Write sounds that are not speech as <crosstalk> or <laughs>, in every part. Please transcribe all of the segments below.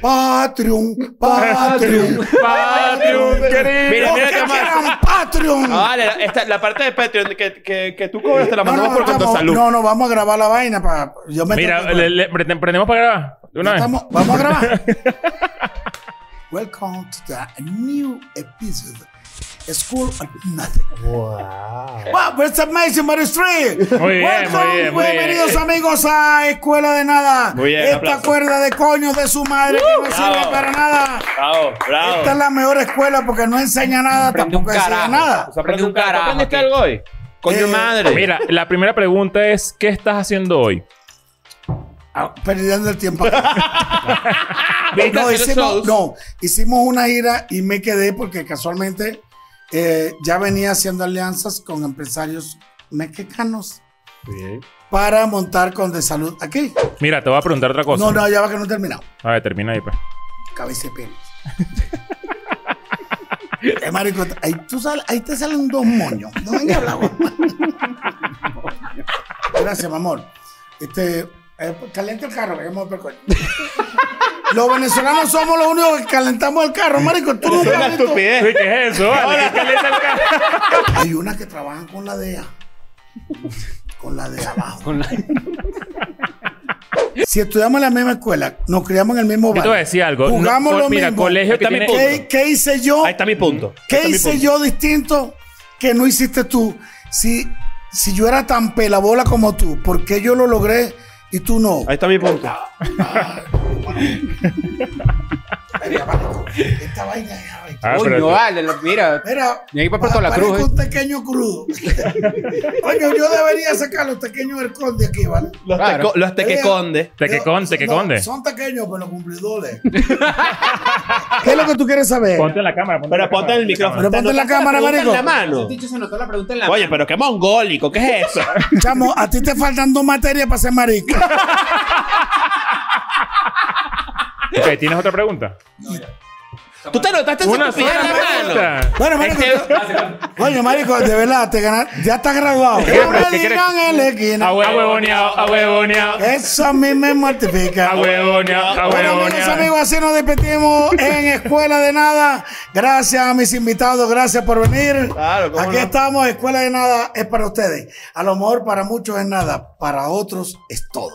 Patreon, Patreon. Patreon, querido. Mira, mira que qué más. Patreon. Ah, vale, la, esta- la parte de Patreon que, que, que tú cobras te la mandamos no, por vamos- Contosalud. no, no, vamos a grabar la vaina para. Yo me Mira, le, le- prende- prendemos para grabar. De una vez. Estamos- vamos a grabar. <laughs> Welcome to the new episode. School of Nothing. Wow. but it's amazing, but it's free. Muy bien, Welcome, muy bien, muy bienvenidos bien. amigos a Escuela de Nada. Muy bien, Esta aplauso. cuerda de coño de su madre que no sirve para nada. Bravo, bravo. Esta es la mejor escuela porque no enseña nada, Aprende tampoco enseña carajo. nada. Sea, Aprende un ¿tú carajo ¿Aprendiste algo hoy? Coño Eh, madre. Mira, la primera pregunta es: ¿qué estás haciendo hoy? Ah, Perdiendo el tiempo. <laughs> ¿Viste no, hicimos, no, hicimos una gira y me quedé porque casualmente eh, ya venía haciendo alianzas con empresarios mexicanos para montar con de salud aquí. Mira, te voy a preguntar otra cosa. No, no, ya va que no he terminado. A ver, termina ahí, pues. Cabeza de pelo. <laughs> eh, marico, ahí, tú sal- ahí te salen dos moños. No venga a hablar. <laughs> Gracias, mi amor. Este, eh, calienta el carro, vamos a ver Los venezolanos somos los únicos que calentamos el carro, marico. Tú no Es una estupidez. ¿Qué es eso? Vale, ¿qué calienta el carro? Hay unas que trabajan con la DEA. Con la DEA abajo. Con la- Si estudiamos en la misma escuela, nos criamos en el mismo Yo te voy a barrio. decir algo. Jugamos No, lo mira, mismo. colegio que tiene... ¿Qué, qué hice yo? Ahí está mi punto. ¿Qué hice punto. yo distinto que no hiciste tú? Si, si yo era tan pelabola como tú, ¿por qué yo lo logré y tú no? Ahí está mi punto. <laughs> Esta vaina Ah, Coño, vale, lo- mira. Mira, Y ahí para Puerto La parezco Cruz, un pequeño crudo. <laughs> Coño, yo debería sacar los pequeños del conde aquí, ¿vale? Los, Claro. teco- los tequeconde. Te que conde, te que No, conde. Son pequeños, pero cumplidores. <laughs> ¿Qué es lo que tú quieres saber? Ponte en la cámara. Ponte Pero la ponte cámara. en el micrófono. Pero ponte en la ¿Te notaste cámara, marico. en la mano? Se notó la pregunta en la Oye, pero qué mongólico. ¿Qué es eso? <laughs> Chamo, a ti te faltan dos materias para ser marico. Ok, ¿Tienes otra pregunta? ¿Tú te Una estupidez sola en la mano? Bueno, marico, Oye, marico, de verdad, te ganas, ya estás graduado. quieres- No me qué digan en la esquina. A huevoneado, a huevoneado. Eso a mí me mortifica. A huevoneado, a Bueno, amigos, huevoneado. amigos, así nos despedimos en Escuela de Nada. Gracias a mis invitados, gracias por venir. Claro, cómo Aquí no. estamos, Escuela de Nada es para ustedes. A lo mejor para muchos es nada, para otros es todo.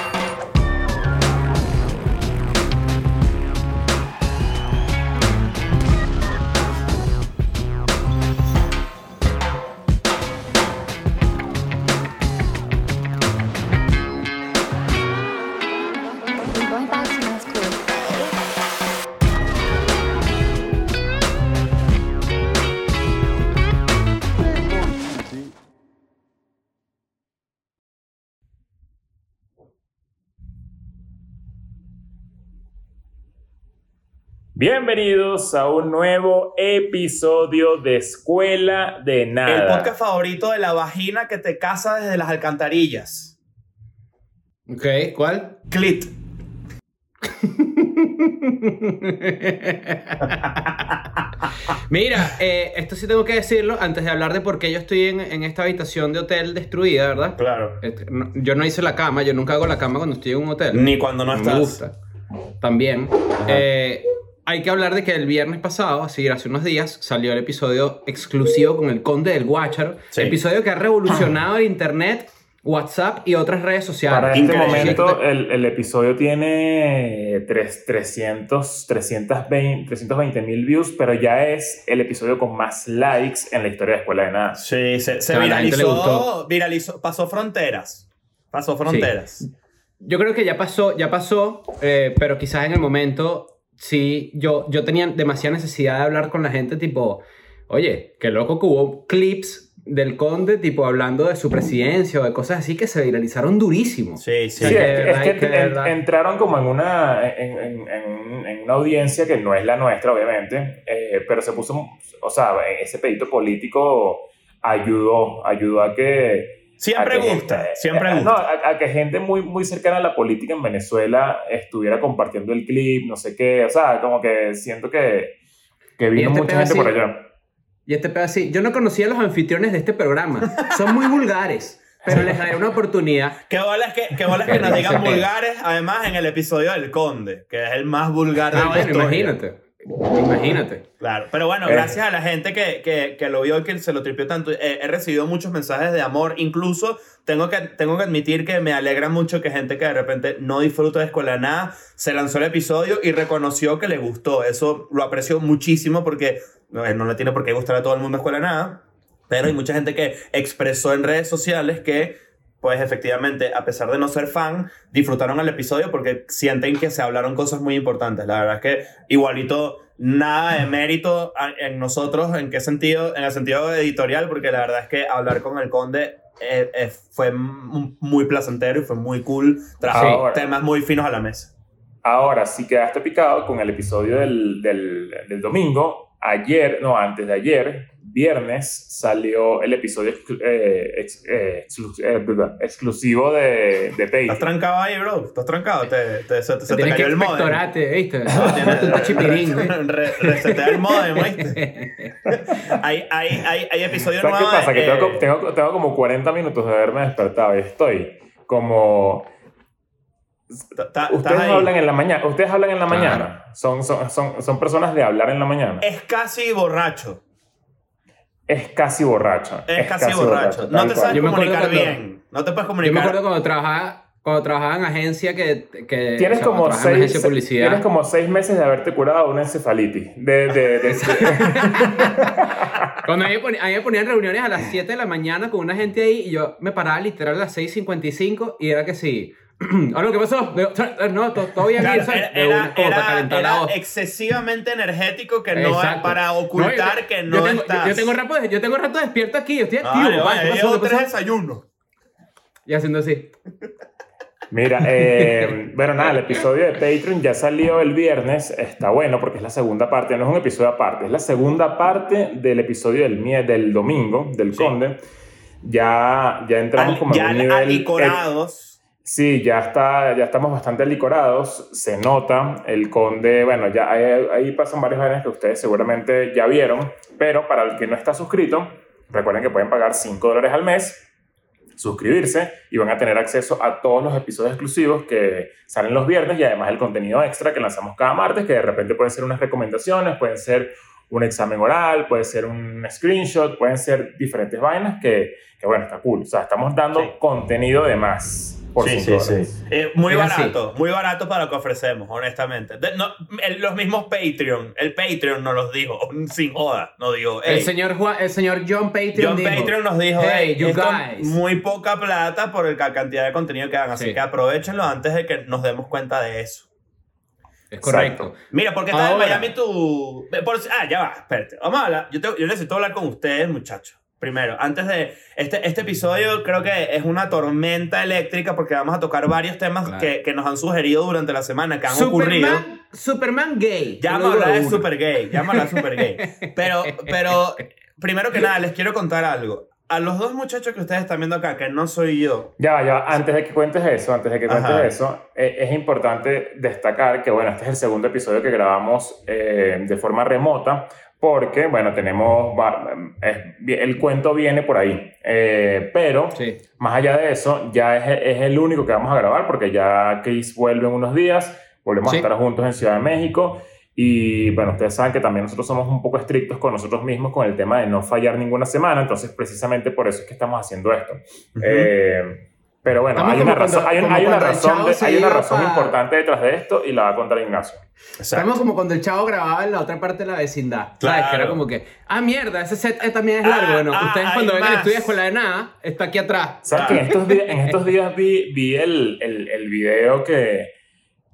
Bienvenidos a un nuevo episodio de Escuela de Nada. El podcast favorito de la vagina que te caza desde las alcantarillas. Ok, ¿cuál? Clit. <laughs> Mira, eh, esto sí tengo que decirlo antes de hablar de por qué yo estoy en, en esta habitación de hotel destruida, ¿verdad? Claro. Este, no- yo no hice la cama, yo nunca hago la cama cuando estoy en un hotel. Ni cuando no me estás. gusta. También. Eh, hay que hablar de que el viernes pasado, así hace unos días, salió el episodio exclusivo con el Conde del Guácharo. Sí. Episodio que ha revolucionado el internet, WhatsApp y otras redes sociales. Para este Increíble. momento, el, el episodio tiene tres- 300, 320 mil views, pero ya es el episodio con más likes en la historia de Escuela de Nada. Sí, se, viralizó, gustó. viralizó. Pasó fronteras. Pasó fronteras. Yo creo que ya pasó, ya pasó, eh, pero quizás en el momento sí, yo, yo tenía demasiada necesidad de hablar con la gente, tipo, oye, qué loco que hubo clips del conde, tipo, hablando de su presidencia o de cosas así que se viralizaron durísimo. Sí, sí. Sí, es que, es verdad, que que de en- verdad. entraron como en una, en, en- en- en una audiencia que no es la nuestra, obviamente, eh, pero se puso, o sea, ese pedito político ayudó, ayudó a que... Siempre gusta, gente- siempre eh, gusta. No, a, a que gente muy, muy cercana a la política en Venezuela estuviera compartiendo el clip, no sé qué, o sea, como que siento que, que vino este mucha gente por así- allá. Y este pedo así, yo no conocía a los anfitriones de este programa. Son muy vulgares, pero les daré una oportunidad. Qué bolas que, qué bolas que nos digan vulgares, además en el episodio del Conde, que es el más vulgar de Ah, bueno, historia. imagínate. Imagínate. Claro, pero bueno, Eh. gracias a la gente que, que, que lo vio y que se lo tripió tanto. Eh, he recibido muchos mensajes de amor. Incluso tengo que, tengo que admitir que me alegra mucho que gente que de repente no disfruta de Escuela Nada se lanzó el episodio y reconoció que le gustó. Eso lo aprecio muchísimo porque no, no le tiene por qué gustar a todo el mundo Escuela Nada. Pero hay mucha gente que expresó en redes sociales que pues efectivamente, a pesar de no ser fan, disfrutaron el episodio porque sienten que se hablaron cosas muy importantes. La verdad es que igualito nada de mérito en nosotros, ¿en qué sentido? En el sentido editorial, porque la verdad es que hablar con el conde eh, eh, fue muy placentero y fue muy cool. Trajo Ahora. temas muy finos a la mesa. Ahora, si quedaste picado con el episodio del, del, del domingo, ayer, no, antes de ayer, viernes, salió el episodio eh, ex- eh, exclu- eh, exclusivo de, de ¿Estás trancado ahí, bro? ¿Estás trancado? Te, te- se, te- se te Tienes que cayó el modem. ¿viste? Tienes- Un chipirín. <laughs> Re- resetea el modem, ¿oíste? <laughs> hay, hay, hay, hay episodios ¿Sabes qué nuevos. pasa? Que eh, tengo, tengo, tengo como 40 minutos de haberme despertado y estoy como... ta- ta- Ustedes ahí. hablan en la mañana. Ustedes hablan en la Claro. mañana. Son, son, son, son personas de hablar en la mañana. Es casi borracho. Es casi borracho. Es, casi, borracho. No te sabes Yo comunicar cuando- bien. No te puedes Yo comunicar. me acuerdo cuando trabajaba, cuando trabajaba en agencia que... que Tienes o sea, como, seis, agencia de publicidad. tienes como seis meses de haberte curado una encefalitis. De, de, de- <laughs> Cuando a mí, me poni- a mí me ponían reuniones a las 7 de la mañana con una gente ahí y yo me paraba literal a las 6.55 y era que sí. <clears throat> Ahora, ¿qué pasó? Digo, No, bien aquí, Claro, era, era- era- excesivamente energético que no Exacto. para ocultar No, yo- que yo no tengo, estás. Yo, yo tengo rato, yo tengo rato despierto aquí, yo estoy Ah, activo. vale, papá, llevo ¿Qué tres desayunos. Y haciendo así. Mira, eh, bueno, nada, el episodio de Patreon ya salió el viernes. Está bueno porque es la segunda parte, no es un episodio aparte, es la segunda parte del episodio del, del domingo, del Sí. Conde. Ya, ya entramos Al- como ya en un nivel. eh, alicorados. Sí, ya, está, ya estamos bastante licorados, se nota, el conde, bueno, ya ahí, ahí pasan varias vainas que ustedes seguramente ya vieron, pero para el que no está suscrito, recuerden que pueden pagar 5 dólares al mes, suscribirse y van a tener acceso a todos los episodios exclusivos que salen los viernes y además el contenido extra que lanzamos cada martes, que de repente pueden ser unas recomendaciones, pueden ser un examen oral, puede ser un screenshot, pueden ser diferentes vainas que, que bueno, está cool. O sea, estamos dando Sí. contenido de más por Sí, sí, dólares. sí. Eh, muy Es así. barato, muy barato para lo que ofrecemos, honestamente. De- no, el- los mismos Patreon, el Patreon nos los dijo, <laughs> sin joda, nos dijo, El "Ey, señor, Juan- el señor John Patreon John dijo, Patreon nos dijo, hey, hey, you guys. muy poca plata por el- la cantidad de contenido que dan, así Sí. que aprovechenlo antes de que nos demos cuenta de eso. Es correcto. Exacto. Mira, porque está en. Miami tu... por- ah, ya va, espérate. Vamos a hablar. Yo, te- yo necesito hablar con ustedes, muchachos. Primero, antes de... Este, este episodio creo que es una tormenta eléctrica porque vamos a tocar varios temas Claro. que, que nos han sugerido durante la semana, que han ocurrido. Superman, Superman gay. Ya digo hablar de super gay, ya de super gay. Pero, pero, primero que nada, les quiero contar algo. A los dos muchachos que ustedes están viendo acá, que no soy yo, Ya, ya, antes de que cuentes eso, antes de que cuentes Ajá. eso, eh, es importante destacar que, bueno, este es el segundo episodio que grabamos eh, de forma remota, porque, bueno, tenemos, el cuento viene por ahí, Eh, pero Sí. más allá de eso, ya es, es el único que vamos a grabar, porque ya Chris vuelve en unos días, volvemos Sí. a estar juntos en Ciudad de México. Y bueno, ustedes saben que también nosotros somos un poco estrictos con nosotros mismos con el tema de no fallar ninguna semana, entonces precisamente por eso es que estamos haciendo esto. Eh, pero bueno, hay una razón, cuando- hay hay una razón, chavo de- hay una razón pa- importante detrás de esto y la va a contar Ignacio. Estamos como cuando el chavo grababa en la otra parte de la vecindad. ¿Sabes? Claro. Que era como que, ah, mierda, ese set eh, también es largo. Ah, bueno, ah, ustedes cuando ven el más. estudio de escuela de nada, está aquí atrás. ¿Sabes que en estos días, en estos días vi, vi el, el, el video que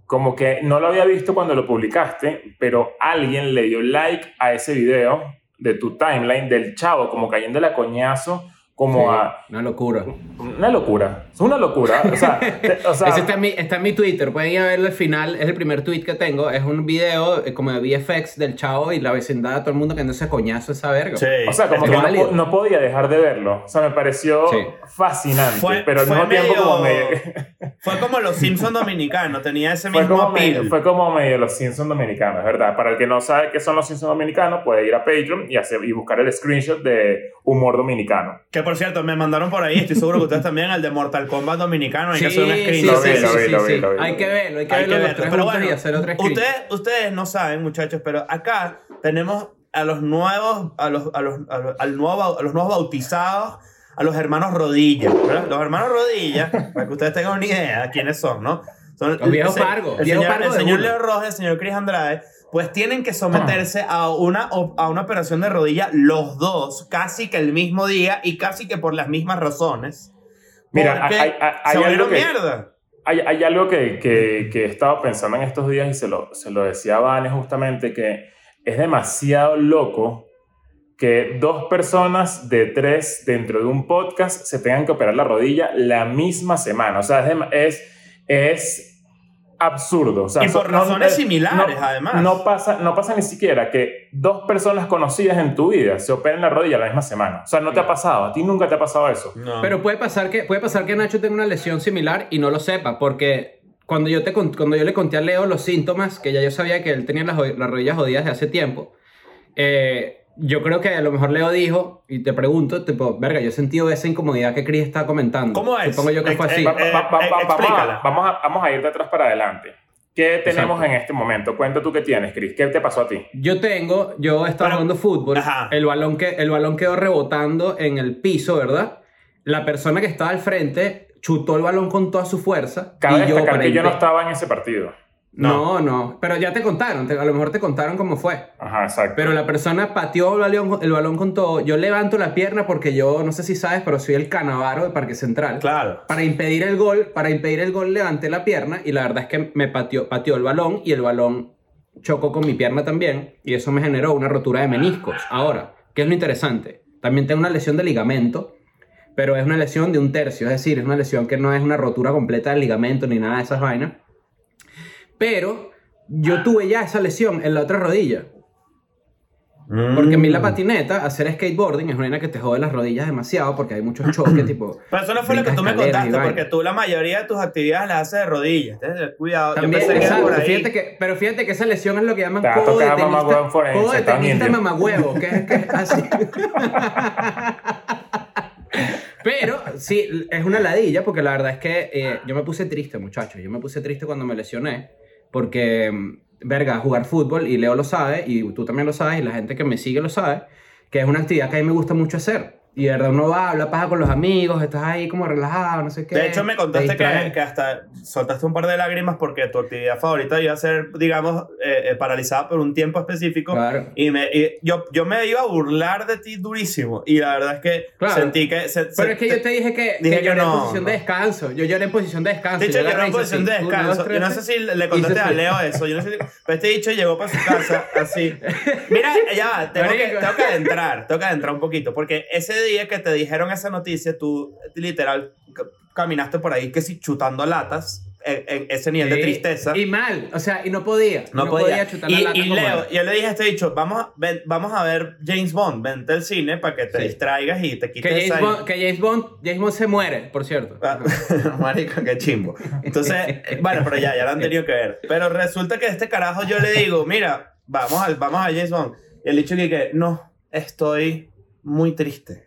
como que no lo había visto cuando lo publicaste, pero alguien le dio like a ese video de tu timeline del chavo como cayéndole a coñazo como Sí, a... Una locura. Una locura. Es una locura. O sea, te- o sea, <laughs> Ese está en, mi, está en mi Twitter, pueden ir a verlo al final, es el primer tweet que tengo, es un video eh, como de VFX del chavo y la vecindad, todo el mundo que no se coñazo esa verga. Sí. o sea, como es que no, podía dejar de verlo. O sea, me pareció Sí. fascinante. Fue- pero al fue mismo tiempo medio- como medio... <laughs> Fue como los Simpsons dominicanos, tenía ese Fue mismo appeal. fue como medio los Simpsons dominicanos, ¿verdad? Para el que no sabe qué son los Simpsons dominicanos, puede ir a Patreon y, hacer, y buscar el screenshot de humor dominicano. Que por cierto, me mandaron por ahí, estoy seguro que ustedes también, el de Mortal Kombat dominicano, hay Sí, que hacer un sí, screen. sí, Lo vi, sí, lo sí, vi, sí. Hay que verlo, hay que Hay verlo que los verlo. tres Pero bueno, y hacer otro screen. ustedes, ustedes no saben, muchachos, pero acá tenemos a los nuevos, a los, a los, a los, al nuevo, a los nuevos bautizados, a los hermanos Rodilla. ¿verdad? Los hermanos Rodilla, para que ustedes tengan una idea de quiénes son, ¿no? Son Los viejos el Pargo, El el de señor. Leo Rojas, el señor Chris Andrade, pues tienen que someterse a una, a una operación de rodilla los dos, casi que el mismo día y casi que por las mismas razones. Mira, hay- hay- hay se volvieron algo que- mierda. Hay, algo que, que, que he estado pensando en estos días y se lo, se lo decía a Vane justamente, que es demasiado loco que dos personas de tres dentro de un podcast se tengan que operar la rodilla la misma semana. O sea, es, dem- es, es absurdo. O sea, Y por no- razones eh, similares, no- además. No pasa, no pasa ni siquiera que dos personas conocidas en tu vida se operen la rodilla la misma semana. O sea, no te ha pasado. A ti nunca te ha pasado eso. No. Pero puede pasar, que, puede pasar que Nacho tenga una lesión similar y no lo sepa, porque cuando yo, te, cuando yo le conté a Leo los síntomas, que ya yo sabía que él tenía las, las rodillas jodidas de hace tiempo, eh, yo creo que a lo mejor Leo dijo, y te pregunto, tipo, verga, yo he sentido esa incomodidad que Chris está comentando. ¿Cómo es? Supongo yo que fue así. Va- va- va- va- vamos, a, explícala. vamos, a, ir de atrás para adelante. ¿Qué tenemos Exacto. en este momento? Cuenta tú qué tienes, Chris. ¿Qué te pasó a ti? Yo tengo, yo estaba Pero- jugando fútbol, Ajá. el balón, que, el balón quedó rebotando en el piso, ¿verdad? La persona que estaba al frente chutó el balón con toda su fuerza. Cabe y yo, destacar para que yo no estaba en ese partido. No, no, pero ya te contaron, te- a lo mejor te contaron cómo fue. Ajá, exacto. Pero la persona pateó el balón, el balón con todo. Yo levanto la pierna porque yo, no sé si sabes, pero soy el canavaro de Parque Central. Claro. Para impedir el gol, para impedir el gol levanté la pierna y la verdad es que me pateó, pateó el balón y el balón chocó con mi pierna también y eso me generó una rotura de meniscos. Ahora, ¿qué es lo interesante? También tengo una lesión de ligamento, pero es una lesión de un tercio, es decir, es una lesión que no es una rotura completa del ligamento ni nada de esas vainas. Pero yo tuve ya esa lesión en la otra rodilla. Porque a mí Mm. la patineta, hacer skateboarding es una vaina que te jode las rodillas demasiado porque hay muchos choques, tipo... <clears throat> Pero eso no fue lo que tú me contaste, porque tú la mayoría de tus actividades las haces de rodillas. Tienes cuidado. También, Yo pensé que era exacto, por ahí. fíjate que, pero fíjate que esa lesión es lo que llaman Te codo de tenista, codo de tenista indio. mamagüevo, que es, que es así. <laughs> Pero sí, es una ladilla porque la verdad es que eh, yo me puse triste, muchachos. Yo me puse triste cuando me lesioné porque, verga, jugar fútbol, y Leo lo sabe, y tú también lo sabes, y la gente que me sigue lo sabe, que es una actividad que a mí me gusta mucho hacer. Y de verdad uno va, habla paja con los amigos, estás ahí como relajado, no sé qué. De hecho, me te contaste que, que hasta soltaste un par de lágrimas porque tu actividad favorita iba a ser, digamos, eh, eh, paralizada por un tiempo específico. Claro. Y, me, y yo, yo me iba a burlar de ti durísimo. Y la verdad es que Claro. sentí que... se- Pero se- es que yo te dije que, dije que que lloré no, en posición de descanso. Yo lloré en posición de descanso. De hecho, Yo yo agarré en posición de así, uno, dos, descanso. Yo no sé si le contaste a. Leo eso. Yo no sé si- pero este dicho llegó para su casa así. Mira, ya va, tengo que, tengo que adentrar, tengo que adentrar un poquito. Porque ese día que te dijeron esa noticia, tú literal caminaste por ahí que si chutando latas en, en ese nivel de Sí, tristeza. Y mal, o sea, y no podía. No, podía. chutar la y, lata y como Leo, era. yo le dije a este dicho, vamos a, ven- vamos a ver James Bond, vente al cine para que te Sí. distraigas y te Que quites James, esa... Bond, que James Bond, James Bond se muere, por cierto. Ah, <laughs> Marica, qué chimbo. Entonces, <laughs> bueno, pero ya, ya lo han tenido que ver. Pero resulta que este carajo yo le digo, mira, vamos al, vamos a James Bond. Y el dicho que, que no, estoy muy triste.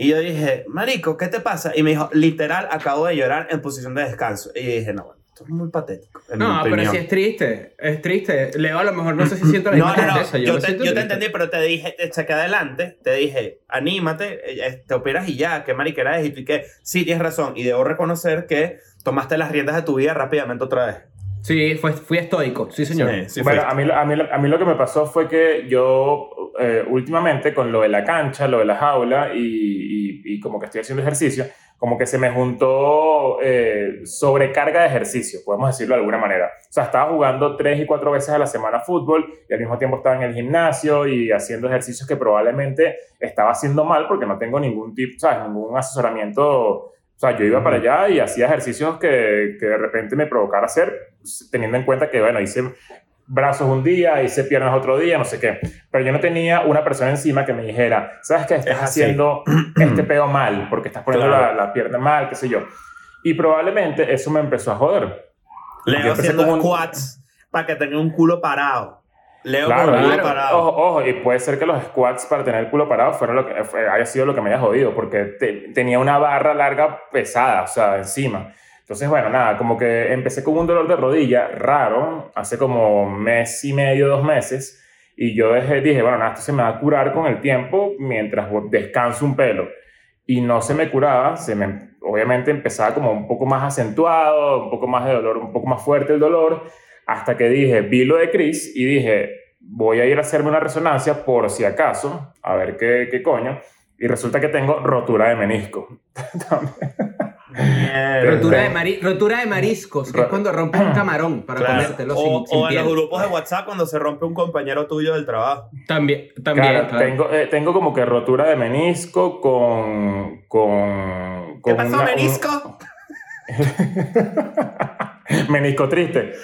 Y yo dije, Marico, ¿qué te pasa? Y me dijo, literal, acabo de llorar en posición de descanso. Y dije, no, bueno, esto es muy patético. en mi No, pero sí es triste, es triste. Leo a lo mejor no sé si <laughs> siente la No, misma no, no, tristeza. yo, te, siento yo te entendí, pero te dije, te saqué adelante, te dije, anímate, eh, te operas y ya, qué mariquera es, y tú que sí, tienes razón, y debo reconocer que tomaste las riendas de tu vida rápidamente otra vez. Sí, fue, fui estoico, sí señor. Sí, sí bueno, a mí, lo- a, mí, a mí lo que me pasó fue que yo eh, últimamente con lo de la cancha, lo de la jaula y, y- y como que estoy haciendo ejercicio, como que se me juntó eh, sobrecarga de ejercicio, podemos decirlo de alguna manera. O sea, estaba jugando tres y cuatro veces a la semana fútbol y al mismo tiempo estaba en el gimnasio y haciendo ejercicios que probablemente estaba haciendo mal porque no tengo ningún tipo, ¿sabes? Ningún asesoramiento. O sea, yo iba para allá y hacía ejercicios que, que de repente me provocara hacer, teniendo en cuenta que, bueno, hice brazos un día, hice piernas otro día, no sé qué. Pero yo no tenía una persona encima que me dijera, ¿sabes qué? Estás Es haciendo <clears throat> este peo mal, porque estás poniendo Claro. la, la pierna mal, qué sé yo. Y probablemente eso me empezó a joder. Leo haciendo un- squats para que tenga un culo parado. Leo Claro, con el culo parado. Ojo, ojo, y puede ser que los squats para tener el culo parado fueron lo que, fue- haya sido lo que me haya jodido, porque te- tenía una barra larga pesada, o sea, encima. Entonces, bueno, nada, como que empecé con un dolor de rodilla raro, hace como mes y medio, dos meses, y yo dejé, dije, bueno, nada, esto se me va a curar con el tiempo mientras descanso un pelo. Y no se me curaba, se me, obviamente empezaba como un poco más acentuado, un poco más de dolor, un poco más fuerte el dolor, hasta que dije, vi lo de Chris y dije, voy a ir a hacerme una resonancia por si acaso, a ver qué, qué coño. Y resulta que tengo rotura de menisco. <laughs> Rotura de, mari- rotura de mariscos, que es cuando rompes un <clears throat> camarón para Claro. comértelo o, sin, sin o en los grupos de WhatsApp cuando se rompe un compañero tuyo del trabajo. También, también. Claro, claro. Tengo, eh, tengo como que rotura de menisco con... con, ¿Qué con pasó, una- un- menisco? <laughs> menisco triste. <laughs>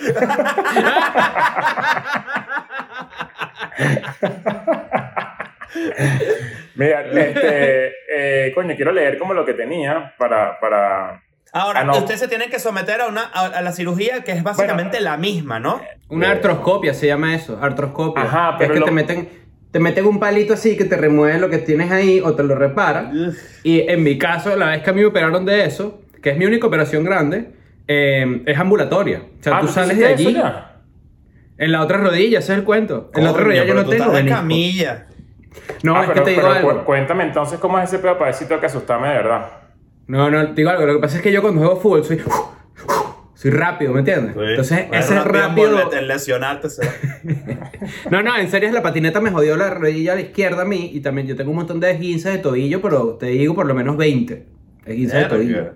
<laughs> <laughs> Mira, este, eh, coño, quiero leer como lo que tenía para, para... Ahora, Ah, no. ustedes se tienen que someter a, una, a, a la cirugía que es básicamente la misma, ¿no? Una artroscopia se llama eso, artroscopia. Ajá, Que pero es que lo- te meten, te meten un palito así que te remueve lo que tienes ahí o te lo repara. Y en mi caso, la vez que a mí me operaron de eso, que es mi única operación grande, eh, es ambulatoria. O sea, Ah, tú ¿tú sales de eso allí. ya? En la otra rodilla, ese es el cuento. En la otra rodilla yo no tengo estás de menisco. camilla. No, Ah, es pero- que te digo pero cu- algo. Cuéntame entonces cómo es ese pedo para tengo que asustarme de verdad. No, no, te digo algo. Lo que pasa es que yo cuando juego fútbol soy. Soy rápido, ¿me entiendes? Entonces, Bueno, ese no pidan rápido. lesionarte. será. <laughs> No, no, en serio, la patineta me jodió la rodilla a la izquierda a mí y también yo tengo un montón de esguinces de tobillo, pero te digo por lo menos 20 esguinces de tobillo.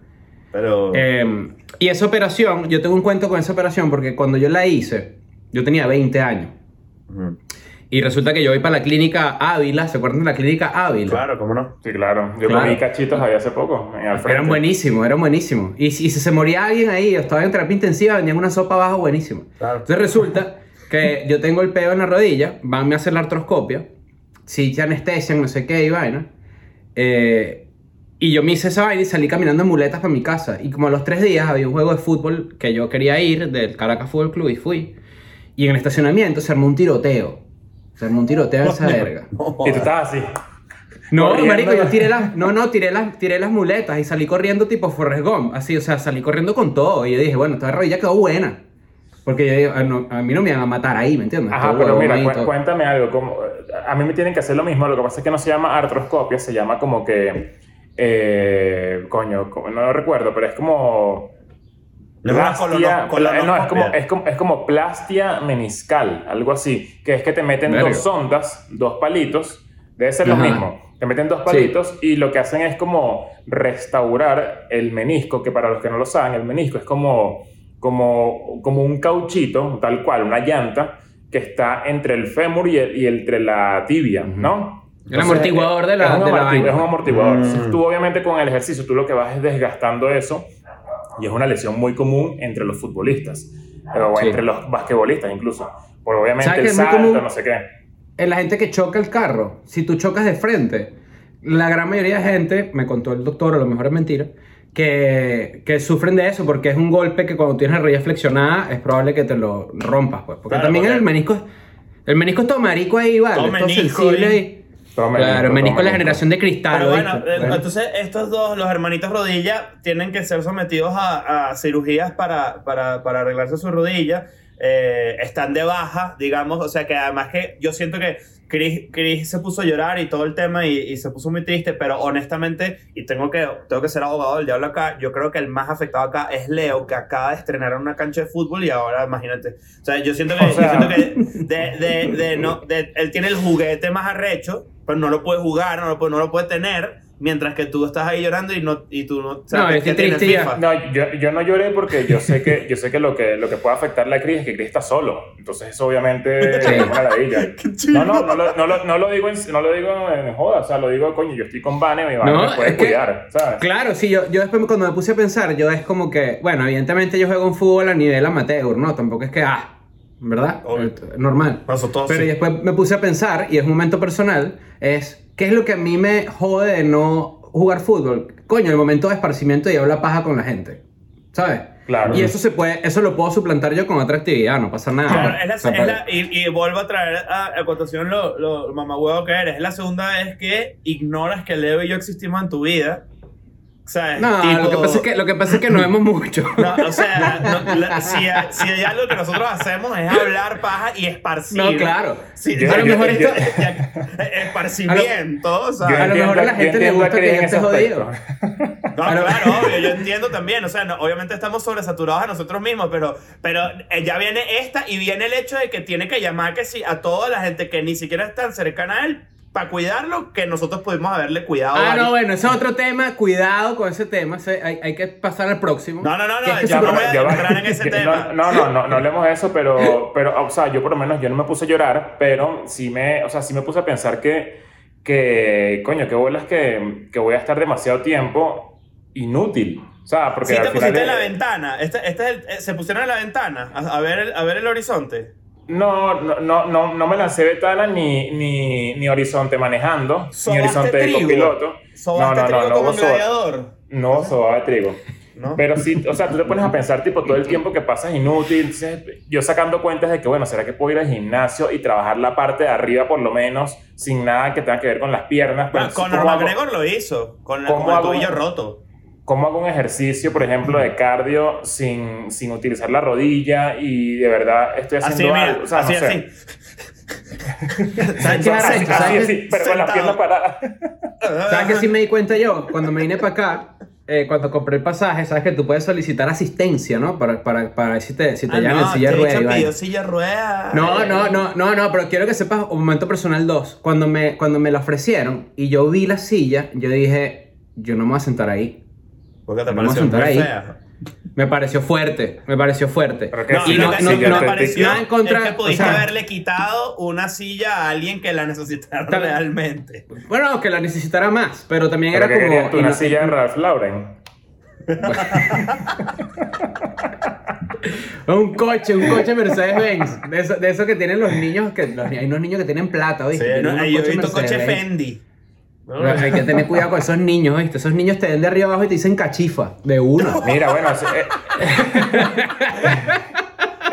Pero. Eh, y esa operación, yo tengo un cuento con esa operación porque cuando yo la hice, yo tenía 20 años. Ujú. Y resulta que yo voy para la clínica Ávila, ¿se acuerdan de la clínica Ávila? Claro, ¿cómo no? Sí, claro. Yo Claro. comí cachitos ahí hace poco. Eran buenísimos, eran buenísimos. Y si, si se moría alguien ahí, estaba en terapia intensiva, vendían una sopa abajo buenísima. Claro. Entonces resulta que yo tengo el peo en la rodilla, van a hacer la artroscopia, si te anestesian, no sé qué y vaina. Eh, y yo me hice esa vaina y salí caminando en muletas para mi casa. Y como a los tres días había un juego de fútbol que yo quería ir, del Caracas Fútbol Club, y fui. Y en el estacionamiento se armó un tiroteo. Armó un tiroteo en esa verga. Y tú estabas así. No, Corriendo. marico, yo tiré las, no, no, tiré las, tiré las muletas y salí corriendo tipo Forrest Gump, así, o sea, salí corriendo con todo y yo dije, bueno, esta rodilla quedó buena. Porque yo digo, "Ah, no, a mí no me iban a matar ahí, ¿me entiendes? Ajá, pero mira, cu- todo. cuéntame algo. Como, a mí me tienen que hacer lo mismo. Lo que pasa es que no se llama artroscopia, se llama como que. eh, coño, no lo recuerdo, pero es como. No es una Plastia, colono- pla- no, es como, es, como, es como plastia meniscal, algo así. Que es que te meten Verga. dos sondas, dos palitos. Debe ser lo Ajá. mismo. Te meten dos palitos y lo que hacen es como restaurar el menisco, que para los que no lo saben, el menisco es como, como, como un cauchito, tal cual, una llanta, que está entre el fémur y, el- y entre la tibia, ¿no? El amortiguador de la- es un, de la amortigu- vaina. es un amortiguador. Mm. Entonces, tú obviamente con el ejercicio, tú lo que vas es desgastando eso y es una lesión muy común entre los futbolistas o Sí. entre los basquetbolistas incluso. Por obviamente ¿Sabes el salto, no sé qué. En la gente que choca el carro, si tú chocas de frente, la gran mayoría de gente, me contó el doctor, a lo mejor es mentira, que, que sufren de eso porque es un golpe que cuando tienes la rodilla flexionada es probable que te lo rompas, pues. Porque Claro, también porque- el menisco, el menisco es todo marico ahí, ¿vale? Todo Es todo menisco sensible ahí. Claro, menisco, el menisco es la generación de cristal. Pero bueno, eh, Bueno. entonces estos dos, los hermanitos rodilla, tienen que ser sometidos a, a cirugías para, para, para arreglarse su rodilla. Eh, están de baja, digamos, o sea que además que yo siento que Chris, Chris se puso a llorar y todo el tema y, y se puso muy triste, pero honestamente, y tengo que, tengo que ser abogado del diablo acá, yo creo que el más afectado acá es Leo, que acaba de estrenar una cancha de fútbol y ahora imagínate. O sea, yo siento que, O yo sea- siento que de, de, de, no, de- él tiene el juguete más arrecho, pero no lo puede jugar, no lo puede, no lo puede tener, mientras que tú estás ahí llorando y, no, y tú no No, sabes estoy qué tiene triste ya. FIFA. No, yo, yo no lloré porque yo sé que, yo sé que, lo, que lo que puede afectar a Chris es que Chris está solo. Entonces eso obviamente Sí. es una ladilla. <laughs> No, no, no, lo- no, lo- no lo digo en, no lo digo en joda. O sea, lo digo, coño, yo estoy con Vane, mi Vane No, me puede es que- cuidar, ¿sabes? Claro, sí, yo, yo después cuando me puse a pensar, yo es como que, bueno, evidentemente yo juego un fútbol a nivel amateur, ¿no? Tampoco es que, ah, ¿verdad? Obvio. Eh, Normal. Nosotros todos Pero sí. después me puse a pensar, y es un momento personal, es, ¿qué es lo que a mí me jode de no jugar fútbol? Coño, el momento de esparcimiento y hablar paja con la gente, ¿sabes? Claro. Y eso se puede, eso lo puedo suplantar yo con otra actividad, no pasa nada. Claro, es la- O sea, es la- y, y vuelvo a traer a, a cotación lo, lo mamahuevo que eres. Es la segunda vez que ignoras que Leo y yo existimos en tu vida. O sea, es No, tipo- lo, que pasa es que, lo que pasa es que no vemos mucho. <laughs> No, o sea, no, la- si, hay- si hay algo que nosotros hacemos es hablar paja y esparcir. No, claro. Sí, Yo- a lo yo- mejor yo- esto- esparcimiento, o sea, Yo a lo mejor a la gente le gusta que yo esté jodido. <laughs> No, claro, obvio, yo entiendo también. O sea, no, obviamente estamos sobresaturados a nosotros mismos, pero, pero eh, ya viene esta y viene el hecho de que tiene que llamar que sí, a toda la gente que ni siquiera es tan cercana a él para cuidarlo que nosotros pudimos haberle cuidado. Ah, no, bueno, ese es otro tema. Cuidado con ese tema. hay, hay que pasar al próximo. No, no, no, no, su no voy a entrar en <laughs> ese tema. No, no, no, no, no hablemos de eso, pero, pero, o sea, yo por lo menos, yo no me puse a llorar, pero sí me, o sea, sí me puse a pensar que, que coño, qué bolas que, que voy a estar demasiado tiempo inútil. O sea, porque al te pusiste en la ventana, este, este es el- eh, se pusieron en la ventana a, a ver, el, a ver el horizonte. No, no, no, no, no me lancé ventana ni, ni, ni horizonte manejando, ni ¿Sobaste horizonte de copiloto. ¿Sobaste no, no, trigo no, no, como gladiador? no sobaba de trigo. ¿No? Pero sí, o sea, tú te pones a pensar, tipo, todo el tiempo que pasas inútil. Entonces, yo sacando cuentas de que, bueno, ¿será que puedo ir al gimnasio y trabajar la parte de arriba por lo menos, sin nada que tenga que ver con las piernas? Pero Ah, entonces, Conor ¿cómo hago- McGregor lo hizo, con, la, ¿Cómo con el tobillo roto. ¿Cómo hago un ejercicio, por ejemplo, de cardio sin, sin utilizar la rodilla y de verdad estoy Así, haciendo mira, algo? O sea, así, no sé. así. <laughs> ¿Sabes qué Así, así, ¿Sabes así, qué- pero con las Sentado. piernas paradas. ¿Sabes qué sí me di cuenta yo? Cuando me vine para acá, eh, cuando compré el pasaje, sabes que tú puedes solicitar asistencia, ¿no? Para, para, para ver si te, si te Ah, llevan en no, silla y vaina. pidió silla de ruedas. No, no, no, no, no, pero quiero que sepas un momento personal dos. Cuando me, cuando me la ofrecieron y yo vi la silla, yo dije, yo no me voy a sentar ahí. Porque te Vamos a pareció muy sentar ahí. fea. Me pareció fuerte, me pareció fuerte. Pero que No, sí, y no- no- sí me no- pareció nada en contra- es que pudiste o sea- haberle quitado una silla a alguien que la necesitara Tal- realmente. Bueno, que la necesitara más, pero también Pero era que como... una no- silla de Ralph Lauren. <laughs> Un coche, un coche Mercedes-Benz. De eso, de eso que tienen los niños, que los- hay unos niños que tienen plata, Sí, ¿viste? Tienen no, yo he visto coche. Fendi. Hay que tener cuidado con esos niños, ¿viste? Esos niños te ven de arriba abajo y te dicen cachifa, de una. <laughs> Mira, bueno, eh,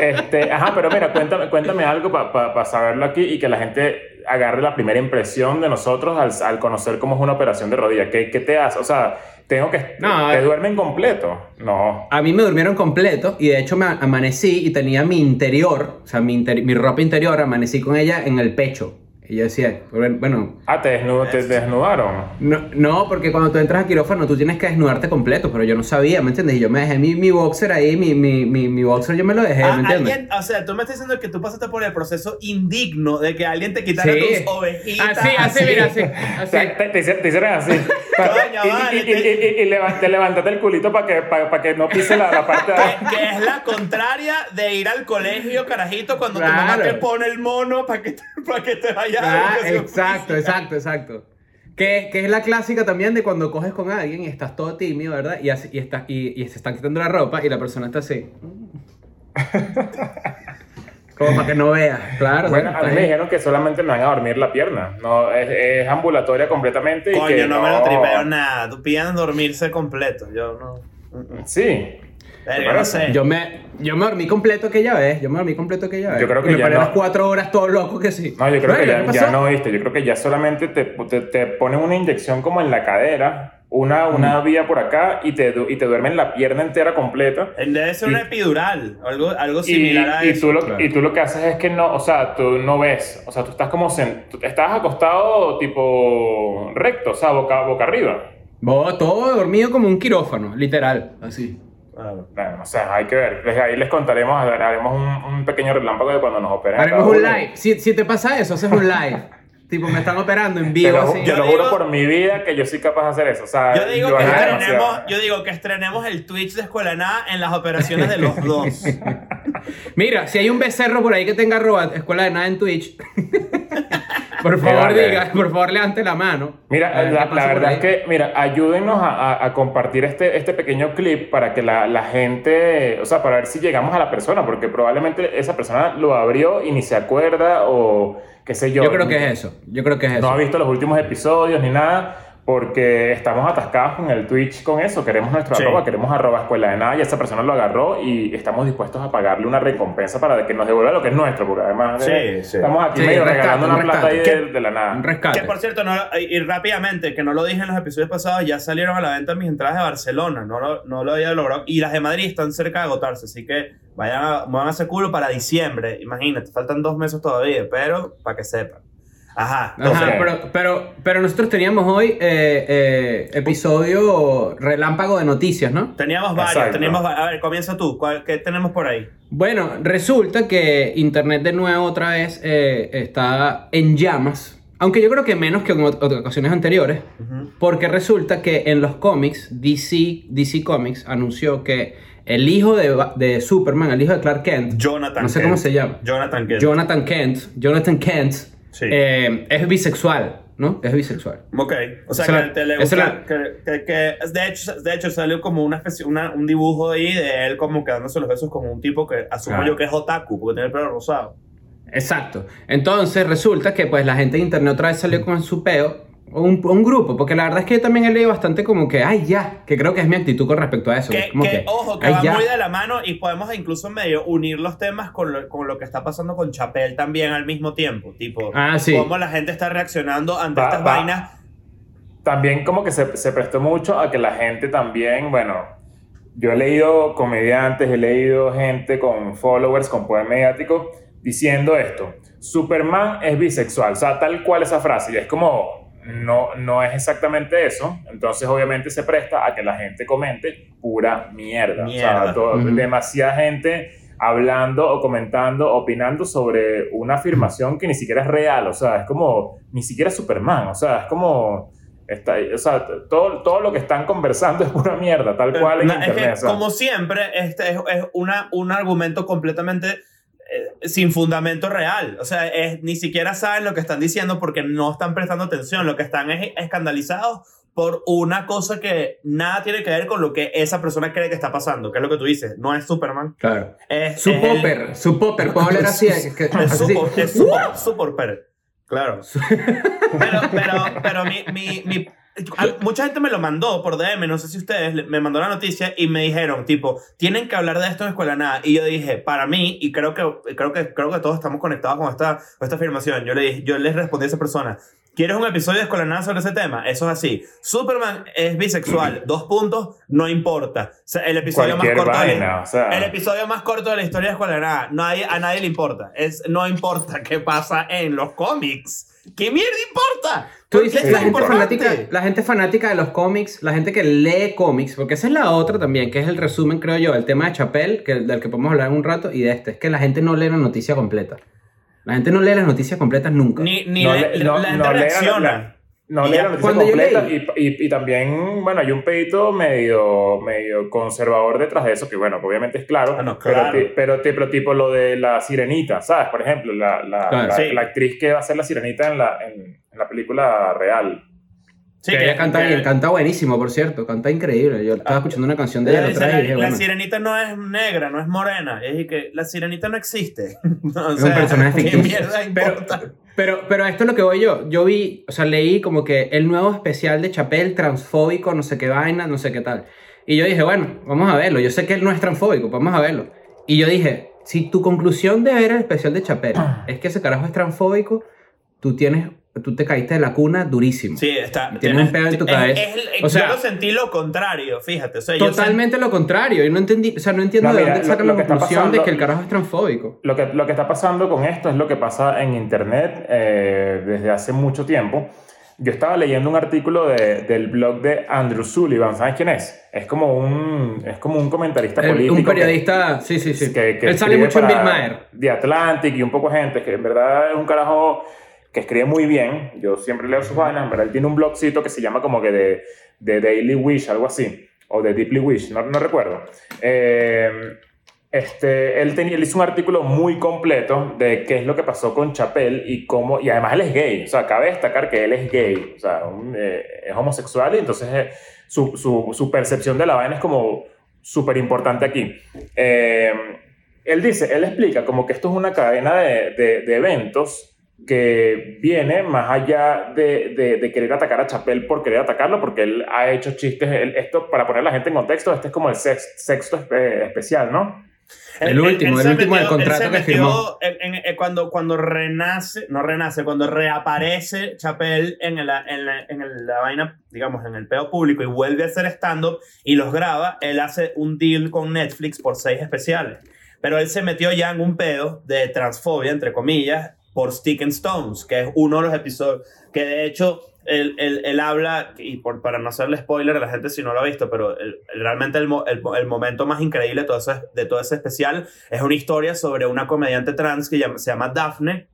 <laughs> este, ajá, pero mira, cuéntame, cuéntame algo para saberlo aquí y que la gente agarre la primera impresión de nosotros al, al conocer cómo es una operación de rodilla. ¿Qué, qué te hace? O sea, tengo que... No, ¿Te duermen completo? No. A mí me durmieron completo y de hecho me amanecí y tenía mi interior, o sea, mi, interi- mi ropa interior, amanecí con ella en el pecho. Y yo decía, bueno, Ah, te, desnu- te desnudaron. no, no, porque cuando tú entras a quirófano tú tienes que desnudarte completo, pero yo no sabía, ¿me entiendes? Y yo me dejé mi, mi boxer ahí, mi, mi, mi, mi boxer yo me lo dejé, Ah, ¿me entiendes? alguien, o sea, tú me estás diciendo que tú pasaste por el proceso indigno de que alguien te quitara Sí. tus ovejitas. Así, así, mira, así. <laughs> Así. te, te hicieron- te hicieron así. <laughs> Y, vale, y, y, y- levantaste el culito para que, para, para que no pise la, la parte de Que, que es la contraria de ir al colegio, carajito, cuando tu mamá Claro. te pone el mono para que, te- para que te vayas a Ah, exacto, exacto, exacto. Que, que es la clásica también de cuando coges con alguien y estás todo tímido, ¿verdad? Y, así- y, estás- y, y se están quitando la ropa y la persona está así. <laughs> Como para que no vea, claro. Bueno, a está mí me dijeron que solamente me van a dormir la pierna. No, es, es ambulatoria completamente. y Coño, que no, me lo tripeo nada. Tú pidan dormirse completo. Yo no. Sí. Verga, no sé. Yo me, yo me dormí completo aquella vez, yo me dormí completo aquella vez. Yo creo que Y me ya paré no. las cuatro horas todo loco que sí. No, yo creo que Bueno, ya, ¿qué ya no, viste. Yo creo que ya solamente te, te, te ponen una inyección como en la cadera, una, una vía por acá y te, y te duermen la pierna entera completa. Debe ser Y- una epidural. Algo, algo Y, similar a y eso. tú lo, claro. y tú lo que haces es que no, o sea, tú no ves, o sea, tú estás como, sen- tú estás acostado tipo recto, o sea, boca, boca arriba. Vos, todo dormido como un quirófano, literal, así. Claro. Bueno, o sea, hay que ver. Les- Ahí les contaremos, haremos un, un pequeño relámpago de cuando nos operen. Haremos un live. Si, si te pasa eso, haces un live. <laughs> Tipo, me están operando en vivo. lo, así. yo lo digo- juro por mi vida que yo soy capaz de hacer eso. O sea, Yo digo, que estrenemos, yo digo que estrenemos el Twitch de Escuela de Nada en las operaciones de los <laughs> dos. Mira, si hay un becerro por ahí que tenga arroba escuela de nada en Twitch, por favor vale. diga, por favor levante la mano. Mira, ver la, verdad es que, mira, ayúdennos a, a- a compartir este, este pequeño clip para que la, la gente, o sea, para ver si llegamos a la persona, porque probablemente esa persona lo abrió y ni se acuerda o qué sé yo. Yo creo que es eso. Yo creo que es No eso. ha visto los últimos episodios ni nada. Porque estamos atascados con el Twitch con eso. Queremos nuestro Sí. arroba, queremos arroba escuela de nada. Y esa persona lo agarró y estamos dispuestos a pagarle una recompensa para que nos devuelva lo que es nuestro. Porque además sí. estamos aquí Sí, medio rescate, regalando un una plata ahí de, de la nada. Un rescate. Que por cierto, no, y rápidamente, que no lo dije en los episodios pasados, ya salieron a la venta mis entradas de Barcelona. No lo, no lo había logrado. Y las de Madrid están cerca de agotarse. Así que vayan a, van a hacer culo para diciembre. Imagínate, faltan dos meses todavía, pero para que sepan. Ajá. pero, pero, pero nosotros teníamos hoy eh, eh, episodio relámpago de noticias, ¿no? Teníamos varios, Exacto. teníamos A ver, comienza tú. ¿Cuál- ¿Qué tenemos por ahí? Bueno, resulta que Internet de nuevo otra vez eh, está en llamas. Aunque yo creo que menos que en ocasiones anteriores. Porque resulta que en los cómics, DC, DC Comics anunció que el hijo de, Superman, el hijo de Clark Kent, Jonathan no sé Kent. cómo se llama, Jonathan Kent. Jonathan Kent, Jonathan Kent, Sí. eh, es bisexual, ¿no? Es bisexual. Ok, o sea Esa que la- te le esa gusta, la- que, que- que- de, hecho, de hecho salió como una especie, una- un dibujo ahí de él como quedándose los besos como un tipo que asumo Claro. yo que es otaku porque tiene el pelo rosado. Exacto. Entonces resulta que pues la gente de internet otra vez salió con su peo, un, un grupo, porque la verdad es que yo también he leído bastante como que, ay ya, que creo que es mi actitud con respecto a eso. Que, como que, ojo, que "Ay, va ya". muy de la mano y podemos incluso medio unir los temas con lo, con lo que está pasando con Chapel también al mismo tiempo. Tipo, Ah, sí. cómo la gente está reaccionando ante Va- estas va. vainas. También como que se, se prestó mucho a que la gente también, bueno, yo he leído comediantes, he leído gente con followers, con poder mediático, diciendo esto, Superman es bisexual, o sea, tal cual esa frase, y es como, no, no es exactamente eso, entonces obviamente se presta a que la gente comente pura mierda, o sea, todo- demasiada gente hablando o comentando, opinando sobre una afirmación que ni siquiera es real, o sea, es como, ni siquiera Superman, o sea, es como... Está, o sea, todo, todo lo que están conversando <laughs> es pura mierda, tal cual en No, es internet. que, o sea. como siempre, este es, es una, un argumento completamente eh, sin fundamento real. O sea, es, ni siquiera saben lo que están diciendo porque no están prestando atención. Lo que están es escandalizados por una cosa que nada tiene que ver con lo que esa persona cree que está pasando, que es lo que tú dices. No es Superman. Claro. Es, Su es el- popper, su popper, puedo hablar así. es que- es así. super, es super, super per- Claro. <laughs> Pero, pero, pero mi, mi, mi- mucha gente me lo mandó por DM, no sé si ustedes, me mandó la noticia y me dijeron, tipo, tienen que hablar de esto en Escuela de Nada. Y yo dije, para mí, y creo que, creo que, creo que todos estamos conectados con esta, con esta afirmación, yo le, dije, yo les respondí a esa persona, ¿quieres un episodio de Escuela de Nada sobre ese tema? Eso es así. Superman es bisexual, <clears throat> dos puntos, no importa. O sea, el episodio más corto de vaina, o sea. el episodio más corto de la historia de Escuela de Nada. Nadie, a nadie le importa. Es, no importa qué pasa en los cómics. ¿Qué mierda importa? Tú ¿Por dices la gente, importante? fanática, la gente fanática de los cómics, la gente que lee cómics, porque esa es la otra también, que es el resumen, creo yo, el tema de Chapel, que, del que podemos hablar en un rato, y de este, es que la gente no lee la noticia completa. La gente no lee las noticias completas nunca. Ni, ni no, la, le- la- no- la gente no lee la- reacciona. No ya. la noticia completa leí- y, y, y también, bueno, hay un pedito medio, medio conservador detrás de eso, que bueno, obviamente es claro, Ah, no, pero, claro. ti- pero, ti- pero tipo lo de la sirenita, ¿sabes? Por ejemplo, la, la, Claro, la, sí. la actriz que va a ser la sirenita en la, en, en la película real. Sí, que que- ella canta que- bien, canta buenísimo, por cierto, canta increíble. Yo estaba escuchando una canción de la, ella la otra la- vez y dije, la bueno, sirenita no es negra, no es morena. Es que la sirenita no existe. <laughs> O es un personaje <laughs> ¿qué ficticio. mierda Pero, importa? pero, pero esto es lo que voy yo. Yo vi, o sea, leí como que el nuevo especial de Chapel, transfóbico, no sé qué vaina, no sé qué tal. Y yo dije, bueno, vamos a verlo. Yo sé que él no es transfóbico, vamos a verlo. Y yo dije, si tu conclusión de ver el especial de Chapel <clears throat> es que ese carajo es transfóbico, tú tienes, tú te caíste de la cuna durísimo. Sí, está. Tiene un pedo en tu es- cabeza. es- es- O sea- yo lo sentí lo contrario, fíjate. O sea, yo Totalmente lo contrario. Y no entendí, o sea, no entiendo No, de mira, dónde lo- sacan la que conclusión de pasando- que el carajo es transfóbico. Lo que, lo que está pasando con esto es lo que pasa en internet eh, desde hace mucho tiempo. Yo estaba leyendo un artículo de- del blog de Andrew Sullivan. ¿Sabes quién es? Es como un, es como un comentarista El- político. un que- periodista, sí, sí, sí. que, que Él sale mucho en Bill Maher. The Atlantic y un poco gente, que en verdad es un carajo que escribe muy bien. Yo siempre leo sus vainas, pero él tiene un blogcito que se llama como que de, de Daily Wish, algo así, o de Deeply Wish, no, no recuerdo. Eh, este, él, tenía, él hizo un artículo muy completo de qué es lo que pasó con Chapel y cómo, y además él es gay, o sea, cabe destacar que él es gay, o sea, un, eh, es homosexual y entonces eh, su, su, su, percepción de la vaina es como súper importante aquí. Eh, él dice, él explica como que esto es una cadena de, de, de eventos que viene más allá de, de, de, querer atacar a Chapel por querer atacarlo, porque él ha hecho chistes, él, esto para poner a la gente en contexto, este es como el sex, sexto espe, especial, ¿no? El último, el último del contrato que firmó. En, en, cuando, cuando renace, no renace, cuando reaparece Chapel en la, en, la, en la vaina, digamos, en el peo público y vuelve a hacer stand-up y los graba, él hace un deal con Netflix por seis especiales. Pero él se metió ya en un pedo de transfobia, entre comillas, por Stick and Stones, que es uno de los episodios que de hecho él, él, él, habla, y por, para no hacerle spoiler a la gente si no lo ha visto, pero el, realmente el, el, momento más increíble de todo, ese, de todo ese especial es una historia sobre una comediante trans que se llama Daphne,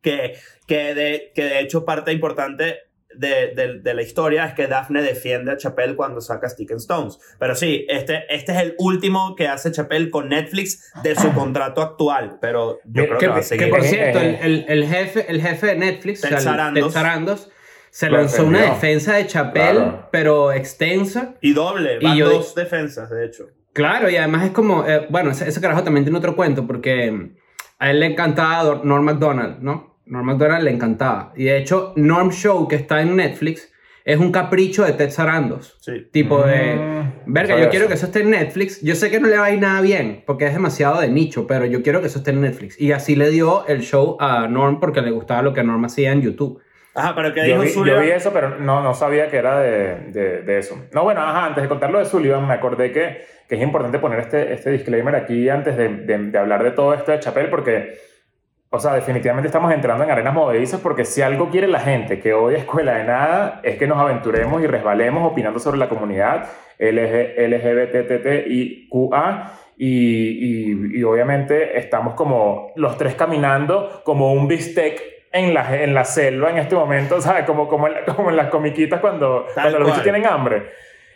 que, que, de, que de hecho parte importante de, de, de, la historia es que Daphne defiende a Chappelle cuando saca Stick and Stones. Pero sí, este, este es el último que hace Chappelle con Netflix de su contrato actual. Pero yo creo que, que va a seguir. Que por cierto, el, el, el, jefe, el jefe de Netflix, Ted Sarandos, Sarandos se lanzó una defensa de Chapel, claro. pero extensa. Y doble, van y yo, dos defensas, de hecho. Claro, y además es como, eh, bueno, ese, ese, carajo también tiene otro cuento, porque a él le encantaba Norm MacDonald, ¿no? Norm MacDonald le encantaba. Y de hecho, Norm Show, que está en Netflix, es un capricho de Ted Sarandos. Sí. Tipo de, mm, verga, yo quiero que eso esté en Netflix. Yo sé que no le va a ir nada bien, porque es demasiado de nicho, pero yo quiero que eso esté en Netflix. Y así le dio el show a Norm porque le gustaba lo que Norm hacía en YouTube. Ajá, pero que dijo vi, Sullivan. yo vi eso, pero no, no sabía que era de, de, de, eso. No, bueno, ajá, antes de contar lo de Sullivan, me acordé que, que es importante poner este, este disclaimer aquí antes de, de, de hablar de todo esto de Chapel, porque, o sea, definitivamente estamos entrando en arenas movedizas, porque si algo quiere la gente que odia Escuela de Nada, es que nos aventuremos y resbalemos opinando sobre la comunidad LGBTTIQA. Y, y, y obviamente estamos como los tres caminando como un bistec en la, en la selva en este momento, ¿sabes? Como, como, en, como en las comiquitas cuando, cuando los bichos tienen hambre.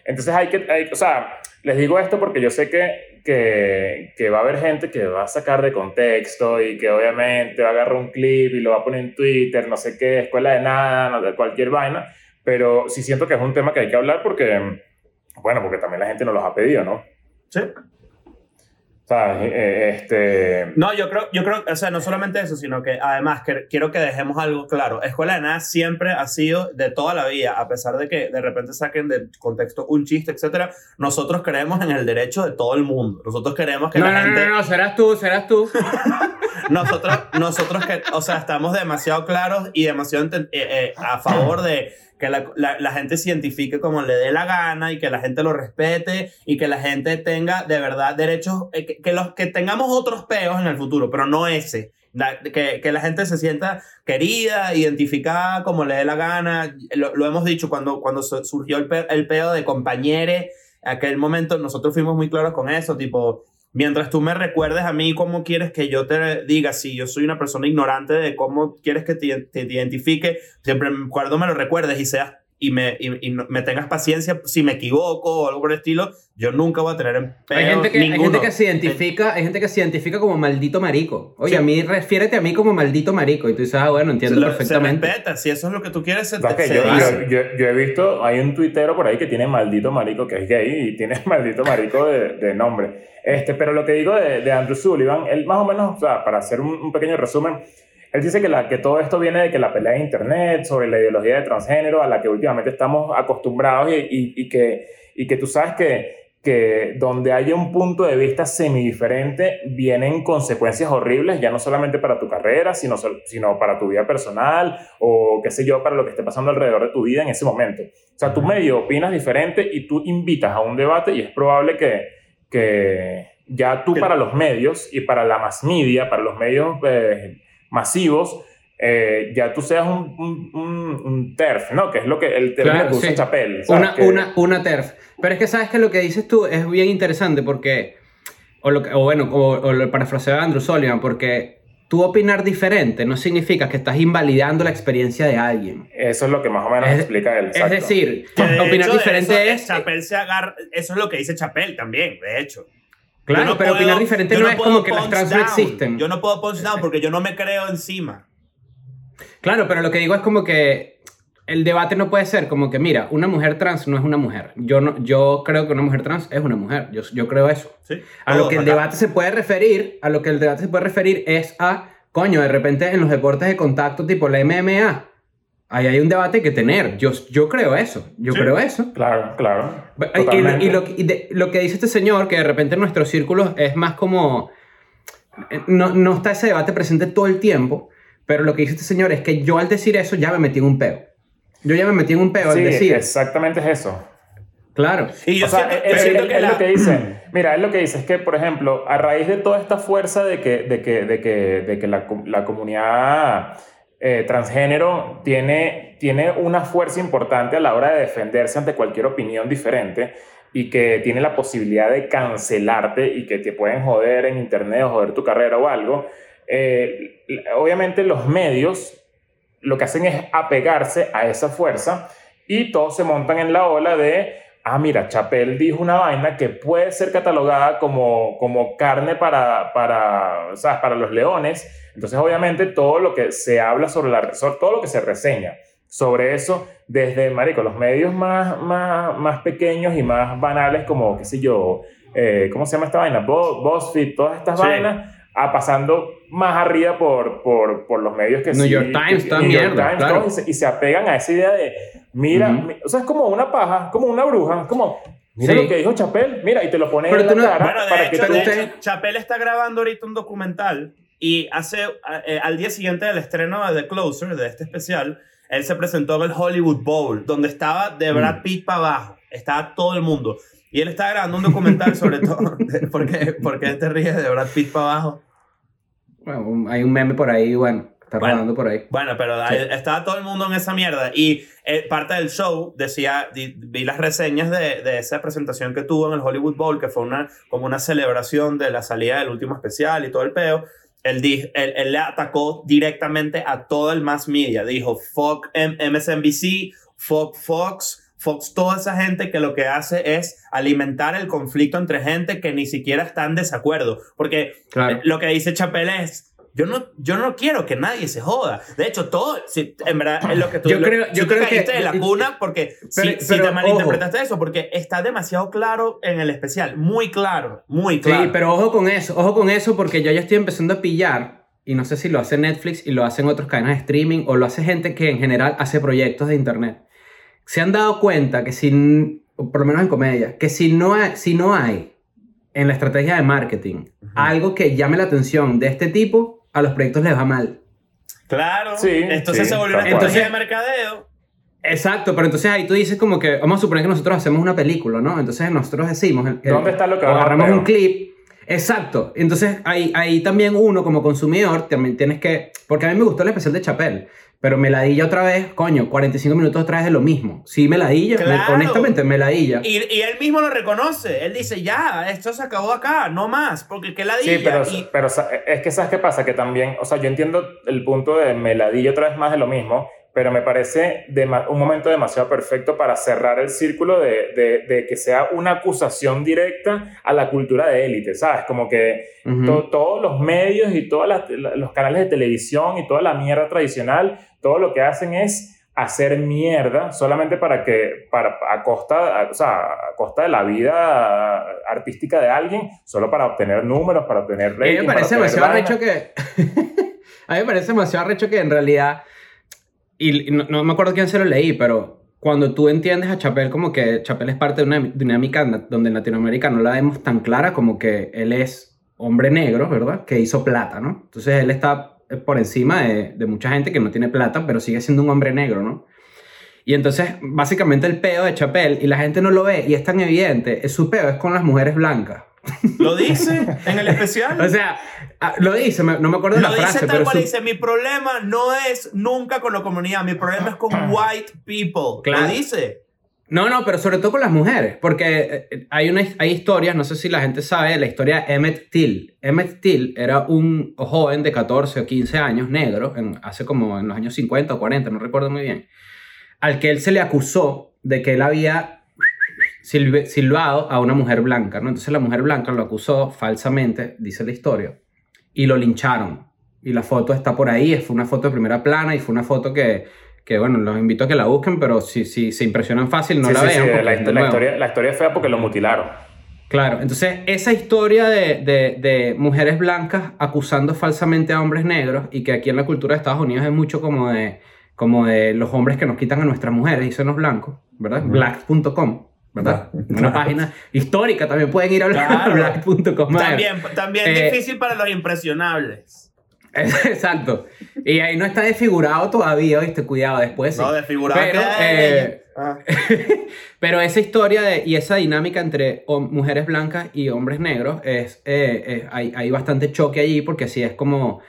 Entonces hay que, hay, o sea, les digo esto porque yo sé que, que, que, va a haber gente que va a sacar de contexto y que obviamente va a agarrar un clip y lo va a poner en Twitter, no sé qué, escuela de nada, no, cualquier vaina, pero sí siento que es un tema que hay que hablar porque, bueno, porque también la gente nos los ha pedido, ¿no? Sí. O sea, este... No, yo creo, yo creo, o sea, no solamente eso, sino que además que quiero que dejemos algo claro. Escuela de Nada siempre ha sido de toda la vida, a pesar de que de repente saquen de contexto un chiste, etcétera. Nosotros creemos en el derecho de todo el mundo. Nosotros queremos que no, la no, gente... No, no, no, serás tú, serás tú. <laughs> nosotros, nosotros que, o sea, estamos demasiado claros y demasiado eh, eh, a favor de que la, la, la, gente se identifique como le dé la gana y que la gente lo respete y que la gente tenga de verdad derechos, eh, que, que, los, que tengamos otros peos en el futuro, pero no ese. Que, que, la gente se sienta querida, identificada como le dé la gana. Lo, lo hemos dicho cuando, cuando surgió el, pe, el peo de compañere, aquel momento nosotros fuimos muy claros con eso, tipo, mientras tú me recuerdes a mí cómo quieres que yo te diga, si yo soy una persona ignorante de cómo quieres que te, te identifique, siempre cuando me lo recuerdes y seas y me, y, y me tengas paciencia si me equivoco o algo por el estilo, yo nunca voy a tener en hay gente que hay gente que se identifica hay gente que se identifica como maldito marico. Oye sí. a mí refiérete a mí como maldito marico y tú dices ah bueno entiendo se perfectamente se respeta si eso es lo que tú quieres se, te, se yo, yo, yo, yo, he visto hay un tuitero por ahí que tiene maldito marico que es gay y tiene <laughs> maldito marico de, de nombre. Este pero lo que digo de, de Andrew Sullivan él más o menos o sea para hacer un, un pequeño resumen él dice que, la, que todo esto viene de que la pelea de Internet sobre la ideología de transgénero a la que últimamente estamos acostumbrados y, y, y que, y que tú sabes que, que donde haya un punto de vista semidiferente vienen consecuencias horribles, ya no solamente para tu carrera, sino, sino para tu vida personal o qué sé yo, para lo que esté pasando alrededor de tu vida en ese momento. O sea, tú medio opinas diferente y tú invitas a un debate y es probable que, que ya tú para los medios y para la mass media, para los medios... Eh, masivos, eh, ya tú seas un, un, un, un, TERF, ¿no? Que es lo que el término claro, que usa sí. Chapel. Una, que... una, una TERF. Pero es que sabes que lo que dices tú es bien interesante porque, o, lo, o bueno, o, o lo parafraseo de Andrew Sullivan, porque tú opinar diferente no significa que estás invalidando la experiencia de alguien. Eso es lo que más o menos Es- explica él. Es exacto. decir, Que de opinar hecho, de diferente eso, es... Chapel se agarra, eso es lo que dice Chapel también, de hecho. Claro, no pero puedo- opinar diferente no, es como que las trans no existen. Yo no puedo punch down porque yo no me creo encima. Claro, pero lo que digo es como que el debate no puede ser como que, mira, una mujer trans no es una mujer. Yo, no, yo creo que una mujer trans es una mujer. Yo, yo creo eso. ¿sí? A lo que el acá. debate se puede referir, a lo que el debate se puede referir es a, coño, de repente en los deportes de contacto tipo la MMA, ahí hay un debate que tener. Yo, yo creo eso. Yo Sí. creo eso. Claro, claro. Y- Y, Totalmente. y lo, y de- lo que dice este señor, que de repente en nuestros círculos es más como... eh, No, no está ese debate presente todo el tiempo, pero lo que dice este señor es que yo al decir eso ya me metí en un peo. Yo ya me metí en un peo Sí, al decir... exactamente es eso. Claro. Y yo o sea, siento, él, siento él- que él la- lo que dice, mira, él lo que dice es que, por ejemplo, a raíz de toda esta fuerza de que, de que, de que, de que la, la comunidad eh, transgénero tiene, tiene una fuerza importante a la hora de defenderse ante cualquier opinión diferente y que tiene la posibilidad de cancelarte y que te pueden joder en internet o joder tu carrera o algo, eh, obviamente los medios lo que hacen es apegarse a esa fuerza y todos se montan en la ola de, ah, mira, Chapel dijo una vaina que puede ser catalogada como, como carne para, para, ¿sabes? para los leones. Entonces, obviamente, todo lo que se habla sobre la, sobre todo lo que se reseña sobre eso, desde, marico, los medios más, más, más pequeños y más banales como, qué sé yo, eh, ¿cómo se llama esta vaina? BuzzFeed, todas estas Sí. vainas, a pasando más arriba por, por, por los medios que New sí- York Times, que- toda New York mierda, Times, claro. todos, y, se, y se apegan a esa idea de, mira, Ujú. mi- o sea, es como una paja, como una bruja, es como, mira Sí. lo que dijo Chapel, mira, y te lo pones Pero en tú la no- cara Bueno, para hecho, que hecho, Chapel está grabando ahorita un documental y hace eh, al día siguiente del estreno de The Closer, de este especial, él se presentó en el Hollywood Bowl, donde estaba de Mm. Brad Pitt para abajo, estaba todo el mundo. Y él está grabando un documental sobre todo. ¿Por qué, por qué te ríes de Brad Pitt para abajo? Bueno, hay un meme por ahí, bueno, está Bueno. rodando por ahí. Bueno, pero ahí estaba todo el mundo en esa mierda. Y eh, parte del show decía, di- vi las reseñas de, de esa presentación que tuvo en el Hollywood Bowl, que fue una, como una celebración de la salida del último especial y todo el peo. Él, él, él le atacó directamente a todo el mass media. Dijo, fuck M- MSNBC, fuck Fox, Fox, toda esa gente que lo que hace es alimentar el conflicto entre gente que ni siquiera está en desacuerdo. Porque Claro. eh, lo que dice Chapel es, yo no, yo no quiero que nadie se joda. De hecho, todo, si, en verdad, es lo que tú, Yo creo- si yo tú creo caíste que- de la cuna, porque si, Pero- si pero, te malinterpretaste eso, porque está demasiado claro en el especial, muy claro, muy claro. Sí, pero ojo con eso, ojo con eso porque yo ya estoy empezando a pillar, y no sé si lo hace Netflix y lo hacen otros cadenas de streaming o lo hace gente que en general hace proyectos de internet. Se han dado cuenta que si, por lo menos en comedia, que si no hay, si no hay en la estrategia de marketing algo que llame la atención de este tipo, a los proyectos les va mal. Claro, Sí, entonces sí, se volvió una estrategia de mercadeo. Exacto, pero entonces ahí tú dices como que, vamos a suponer que nosotros hacemos una película, ¿no? Entonces nosotros decimos... el- el- ¿Dónde está lo que Agarramos peor? un clip. Exacto. Entonces ahí, ahí también uno como consumidor también tienes que... Porque a mí me gustó el especial de Chapel, pero me ladilla otra vez, coño, 45 minutos otra vez de lo mismo. Sí, me ladilla, me- Claro. honestamente me ladilla. Y, y él mismo lo reconoce. Él dice, ya, esto se acabó acá, no más, porque qué ladilla. Sí, pero, Y- pero es que ¿sabes qué pasa? Que también, o sea, yo entiendo el punto de meladillo otra vez más de lo mismo, pero me parece dema- un momento demasiado perfecto para cerrar el círculo de, de- de que sea una acusación directa a la cultura de élite, ¿sabes? Como que Ujú. to- todos los medios y todos los canales de televisión y toda la mierda tradicional, todo lo que hacen es hacer mierda solamente para que, para, a costa, a- o sea, a costa de la vida artística de alguien, solo para obtener números, para obtener A mí rating, me parece demasiado arrecho que... <laughs> a mí me parece demasiado arrecho que en realidad... Y no, no me acuerdo quién se lo leí, pero cuando tú entiendes a Chapel como que Chapel es parte de una dinámica donde en Latinoamérica no la vemos tan clara como que él es hombre negro, ¿verdad? Que hizo plata, ¿no? Entonces él está por encima de, de mucha gente que no tiene plata, pero sigue siendo un hombre negro, ¿no? Y entonces, básicamente el peo de Chapel, y la gente no lo ve, y es tan evidente, es su peo es con las mujeres blancas. Lo dice en el especial. O sea, ah, lo dice, no me acuerdo de Lo la dice frase, tal pero cual, su- dice, mi problema no es nunca con la comunidad, mi problema es con <clears throat> white people. Claro. Lo dice. No, no, pero sobre todo con las mujeres, porque eh, hay, una, hay historias, no sé si la gente sabe, la historia de Emmett Till. Emmett Till era un joven de 14 o 15 años, negro, en- hace como en los años 50 o 40, no recuerdo muy bien, al que él se le acusó de que él había silbado a una mujer blanca, ¿no? Entonces la mujer blanca lo acusó falsamente, dice la historia, y lo lincharon. Y la foto está por ahí, fue una foto de primera plana y fue una foto que, que bueno, los invito a que la busquen, pero si, si se impresionan fácil, no Sí, la sí, vean. sí, la, historia, la historia es fea porque lo mutilaron. Claro, entonces esa historia de, de- de mujeres blancas acusando falsamente a hombres negros y que aquí en la cultura de Estados Unidos es mucho como de, como de los hombres que nos quitan a nuestras mujeres y son los blancos, ¿verdad? Black.com, ¿verdad? Una página histórica, también pueden ir a Claro. <laughs> black.com. También, también Eh, difícil para los impresionables. <laughs> Exacto. Y ahí no está desfigurado todavía, ¿viste? Cuidado, después sí. No, desfigurado Pero, eh. Ah. <laughs> Pero esa historia de- y esa dinámica entre mujeres blancas y hombres negros es, eh, eh, hay, hay bastante choque allí porque así es como...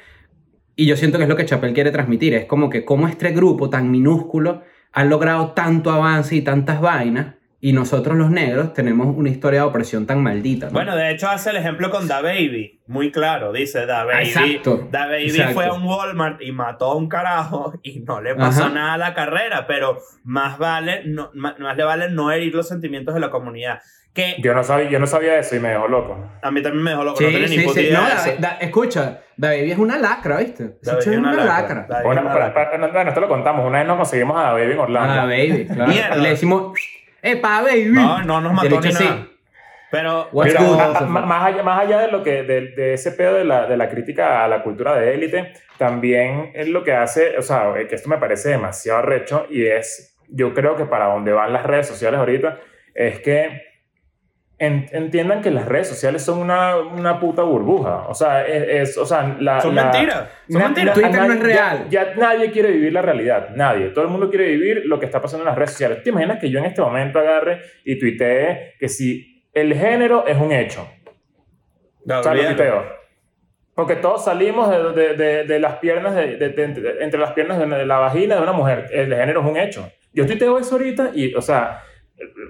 Y yo siento que es lo que Chappelle quiere transmitir. Es como que como este grupo tan minúsculo ha logrado tanto avance y tantas vainas y nosotros los negros tenemos una historia de opresión tan maldita. ¿no? Bueno, de hecho hace el ejemplo con Da Baby, muy claro, dice Da Baby. Exacto, Da Baby exacto. fue a un Walmart y mató a un carajo <laughs> y no le pasó Ajá. nada a la carrera, pero más vale, no, más, más le vale no herir los sentimientos de la comunidad. Que Yo no sabía, yo no sabía eso y me dejó loco. a mí también me dejó loco, Sí, no tenía ni sí, puta sí. idea No, Da-. Da- escucha, Da Baby es una lacra, ¿viste? Da Baby es una lacra. Da Baby Una- lacra. para- bueno, esto lo contamos. Una vez nos conseguimos a Baby en Orlando. Ah, baby, claro. Mierda. Y le decimos, ¡Epa, baby! No, no nos mató ni nada. Pero good? ma- más, allá, más allá de lo que de, de ese pedo de la, de la crítica a la cultura de élite, también es lo que hace, o sea, eh, que esto me parece demasiado recho y es, yo creo que para donde van las redes sociales ahorita, es que entiendan que las redes sociales son una, una puta burbuja. O sea, es, es- o sea, la, son la- mentiras. Son mentiras. Twitter no nadie- es real. Ya, ya nadie quiere vivir la realidad. Nadie. Todo el mundo quiere vivir lo que está pasando en las redes sociales. ¿Te imaginas que yo en este momento agarre y tuitee que si el género es un hecho? O sea, lo tuiteo. Porque todos salimos de, de- de- de las piernas, de, de- de- de- entre las piernas de, de la vagina de una mujer. El género es un hecho. Yo tuiteo eso ahorita y, o sea,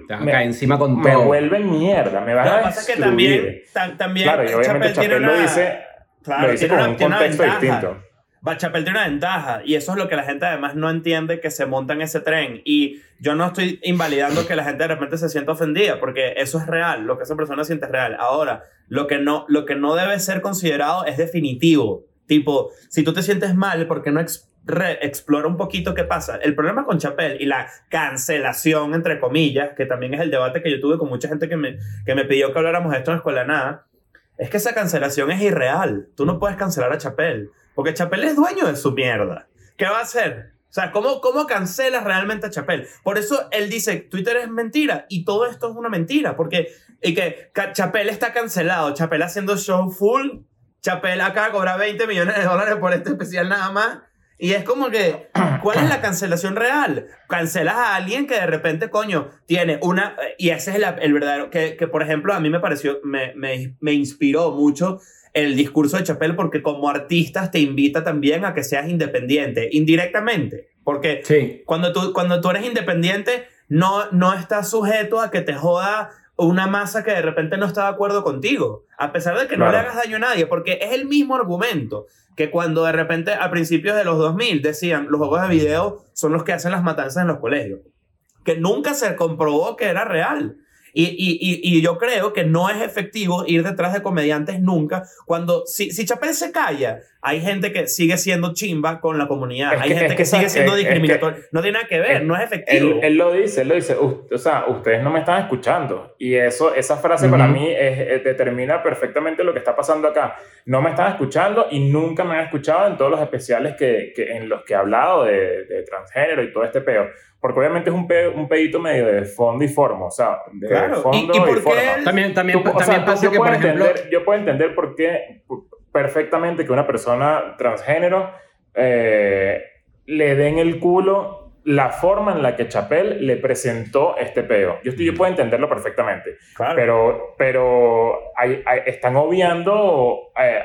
Te vas a me- encima con me todo. vuelven mierda. Me van Lo a que pasa es que también, tam- también Claro, y obviamente tiene Chappelle lo una- dice, claro, lo dice con una- un contexto ventaja. distinto. Va, Chappelle tiene una ventaja y eso es lo que la gente además no entiende que se monta en ese tren y yo no estoy invalidando que la gente de repente se sienta ofendida porque eso es real, lo que esa persona siente es real. Ahora, lo que no, lo que no debe ser considerado es definitivo. Tipo, si tú te sientes mal, ¿por qué no ex- explora un poquito qué pasa? El problema con Chappelle y la cancelación, entre comillas, que también es el debate que yo tuve con mucha gente que me, que me pidió que habláramos de esto en Escuela Nada, es que esa cancelación es irreal. Tú no puedes cancelar a Chappelle, porque Chappelle es dueño de su mierda. ¿Qué va a hacer? O sea, ¿cómo, ¿cómo cancelas realmente a Chappelle? Por eso él dice, Twitter es mentira y todo esto es una mentira, porque y que Chappelle está cancelado, Chappelle haciendo show full, Chappelle acaba de cobrar 20 millones de dólares por este especial nada más. Y es como que, <coughs> ¿cuál es la cancelación real? Cancelas a alguien que de repente, coño, tiene una... Y ese es el, el verdadero... Que, que, por ejemplo, a mí me pareció, me, me, me inspiró mucho el discurso de Chappelle porque como artistas te invita también a que seas independiente, indirectamente. Porque Sí. cuando tú, cuando tú eres independiente, no, no estás sujeto a que te joda una masa que de repente no está de acuerdo contigo, a pesar de que no le hagas daño a nadie, porque es el mismo argumento que cuando de repente a principios de los 2000 decían los juegos de video son los que hacen las matanzas en los colegios, que nunca se comprobó que era real. Y, y, y, y yo creo que no es efectivo ir detrás de comediantes nunca. Cuando, si, si Chapel se calla, hay gente que sigue siendo chimba con la comunidad. Es hay que- gente es que, que sigue siendo es- es que- discriminatoria. no tiene nada que ver, no es efectivo. Él, él lo dice, él lo dice, "U- o sea, ustedes no me están escuchando. Y eso, esa frase para Ujú. mí es- eh, determina perfectamente lo que está pasando acá. No me están escuchando y nunca me han escuchado en todos los especiales que, que- en los que he hablado de, de transgénero y todo este peo. Porque obviamente es un, pe- un pedito medio de fondo y forma, o sea, de Claro, y- fondo y y, por qué forma. él- También, también, Tú- o sea, también tú- pasa yo que, por puedo ejemplo... entender- yo puedo entender por qué perfectamente que una persona transgénero eh, le den el culo la forma en la que Chapel le presentó este peo. Yo, estoy, yo puedo entenderlo perfectamente, Claro. pero, pero hay- hay- están obviando eh,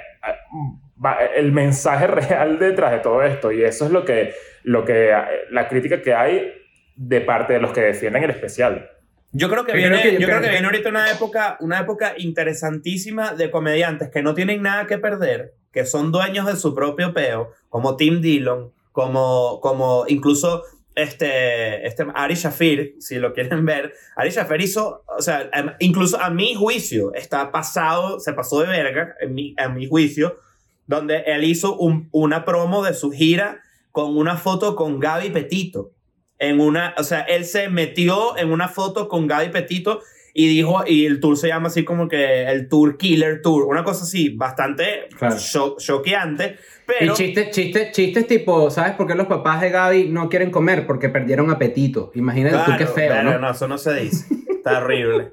el mensaje <laughs> real detrás de todo esto y eso es lo que, lo que la crítica que hay de parte de los que defienden el especial. Yo creo que Yo viene, creo que- yo creo que viene ahorita una época, una época interesantísima de comediantes que no tienen nada que perder, que son dueños de su propio peo, como Tim Dillon, como, como incluso este, este Ari Shafir, si lo quieren ver. Ari Shafir hizo, o sea, em, incluso a mi juicio, está pasado, se pasó de verga, en mi, en mi juicio, donde él hizo un- una promo de su gira con una foto con Gaby Petito. En una, o sea, él se metió en una foto con Gaby Petito y dijo, y el tour se llama así como que el Tour Killer Tour, una cosa así, bastante Claro. choqueante, pero... Y chistes, chistes, chistes tipo, ¿sabes por qué los papás de Gaby no quieren comer? Porque perdieron apetito. Imagínate tú qué Claro, feo, pero ¿no? eso no se dice. Está horrible.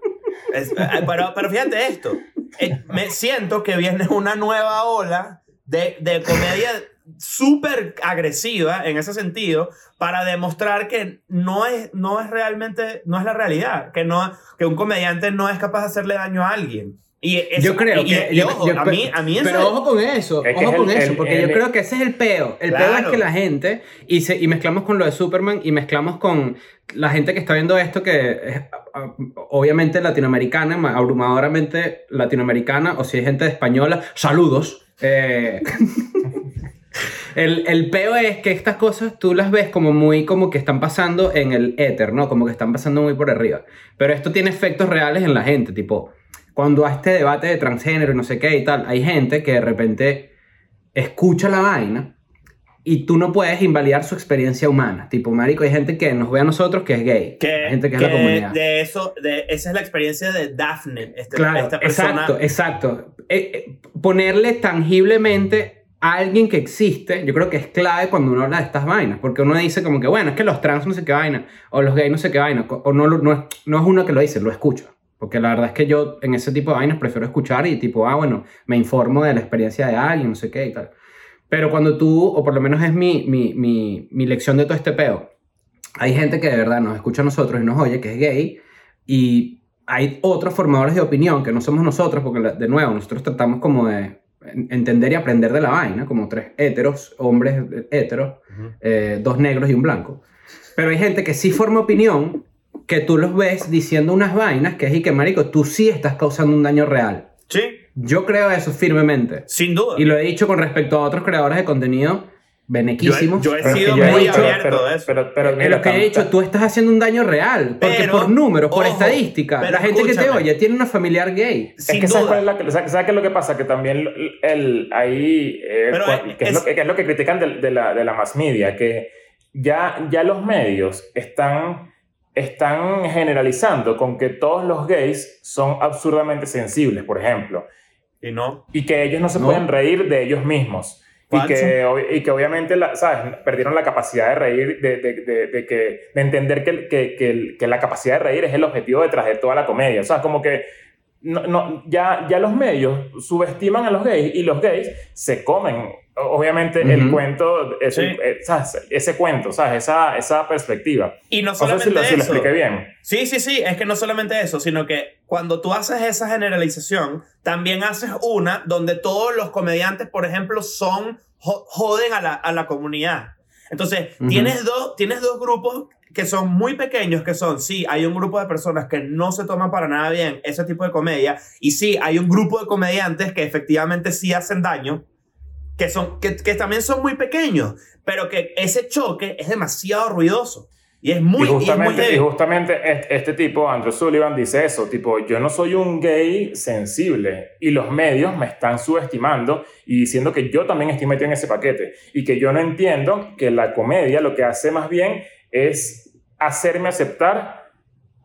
Es- eh, pero, pero fíjate esto. Eh, Me siento que viene una nueva ola de, de comedia súper agresiva en ese sentido para demostrar que no es, no es realmente, no es la realidad, que, no, que un comediante no es capaz de hacerle daño a alguien. Y eso- Yo creo y- que. y yo- ojo, yo- a mí, a mí eso pero ojo con eso, Es que ojo es con el- eso, porque el- yo creo que ese es el peo. El peo es Claro. que la gente, y, se, y mezclamos con lo de Superman, y mezclamos con la gente que está viendo esto, que es obviamente latinoamericana, ma- abrumadoramente latinoamericana, o si hay gente española, saludos. Eh, <laughs> el, el peo es que estas cosas tú las ves como muy como que están pasando en el éter, ¿no? Como que están pasando muy por arriba. Pero esto tiene efectos reales en la gente, tipo, cuando a este debate de transgénero y no sé qué y tal, hay gente que de repente escucha la vaina y tú no puedes invalidar su experiencia humana. Tipo, marico, hay gente que nos ve a nosotros que es gay. que, hay gente que, que es la comunidad. de eso, de, esa es la experiencia de Daphne, este- Claro, esta persona. exacto, exacto. Eh, eh, ponerle tangiblemente alguien que existe, yo creo que es clave cuando uno habla de estas vainas, porque uno dice como que, bueno, es que los trans no sé qué vaina, o los gays no sé qué vaina, o no, no, no es uno que lo dice, lo escucha. Porque la verdad es que yo en ese tipo de vainas prefiero escuchar y tipo, ah, bueno, me informo de la experiencia de alguien, no sé qué y tal. Pero cuando tú, o por lo menos es mi, mi, mi, mi lección de todo este peo, hay gente que de verdad nos escucha a nosotros y nos oye que es gay y hay otros formadores de opinión que no somos nosotros, porque de nuevo, nosotros tratamos como de entender y aprender de la vaina, como tres héteros, hombres héteros, eh, dos negros y un blanco. Pero hay gente que sí forma opinión, que tú los ves diciendo unas vainas que es y que, marico, tú sí estás causando un daño real. Sí, Yo creo eso firmemente. sin duda. Y lo he dicho con respecto a otros creadores de contenido benequísimos. Yo he- yo he Pero es que sido yo he muy dicho- abierto pero- de eso. Pero, pero en mira, lo que he dicho, tú estás haciendo un daño real. Porque Pero, por números, por ojo, estadística, pero la gente que te escúchame. oye tiene una familiar gay. Es Sin que ¿sabes, duda. cuál es la- ¿sabes- ¿sabes qué es lo que pasa? Que también el, ahí, eh, Pero es- que, es es- lo, que, que es lo que critican de, de la, de la mass media, que ya, ya los medios están, están generalizando con que todos los gays son absurdamente sensibles, por ejemplo, Y no. y que ellos no se No. pueden reír de ellos mismos. Y que, y que obviamente, la- ¿sabes? Perdieron la capacidad de reír, de, de, de, de que, de entender que, que, que la capacidad de reír es el objetivo detrás de toda la comedia. O sea, como que no, no, ya, ya los medios subestiman a los gays y los gays se comen, obviamente, el cuento, ese, Sí. eh, ¿sabes? ese cuento, ¿sabes? Esa, esa perspectiva. Y no No sé solamente si lo, si lo eso. expliqué bien. Sí, sí, sí, es que no solamente eso, sino que cuando tú haces esa generalización, también haces una donde todos los comediantes, por ejemplo, son jo- joden a la, a la comunidad. Entonces, tienes, dos, tienes dos grupos que son muy pequeños, que son, sí, hay un grupo de personas que no se toman para nada bien ese tipo de comedia, y sí, hay un grupo de comediantes que efectivamente sí hacen daño, que, son, que, que también son muy pequeños, pero que ese choque es demasiado ruidoso. Y es muy, y y es muy justamente, y justamente este, este tipo, Andrew Sullivan, dice eso, tipo, yo no soy un gay sensible y los medios me están subestimando y diciendo que yo también estoy metido en ese paquete y que yo no entiendo que la comedia lo que hace más bien es hacerme aceptar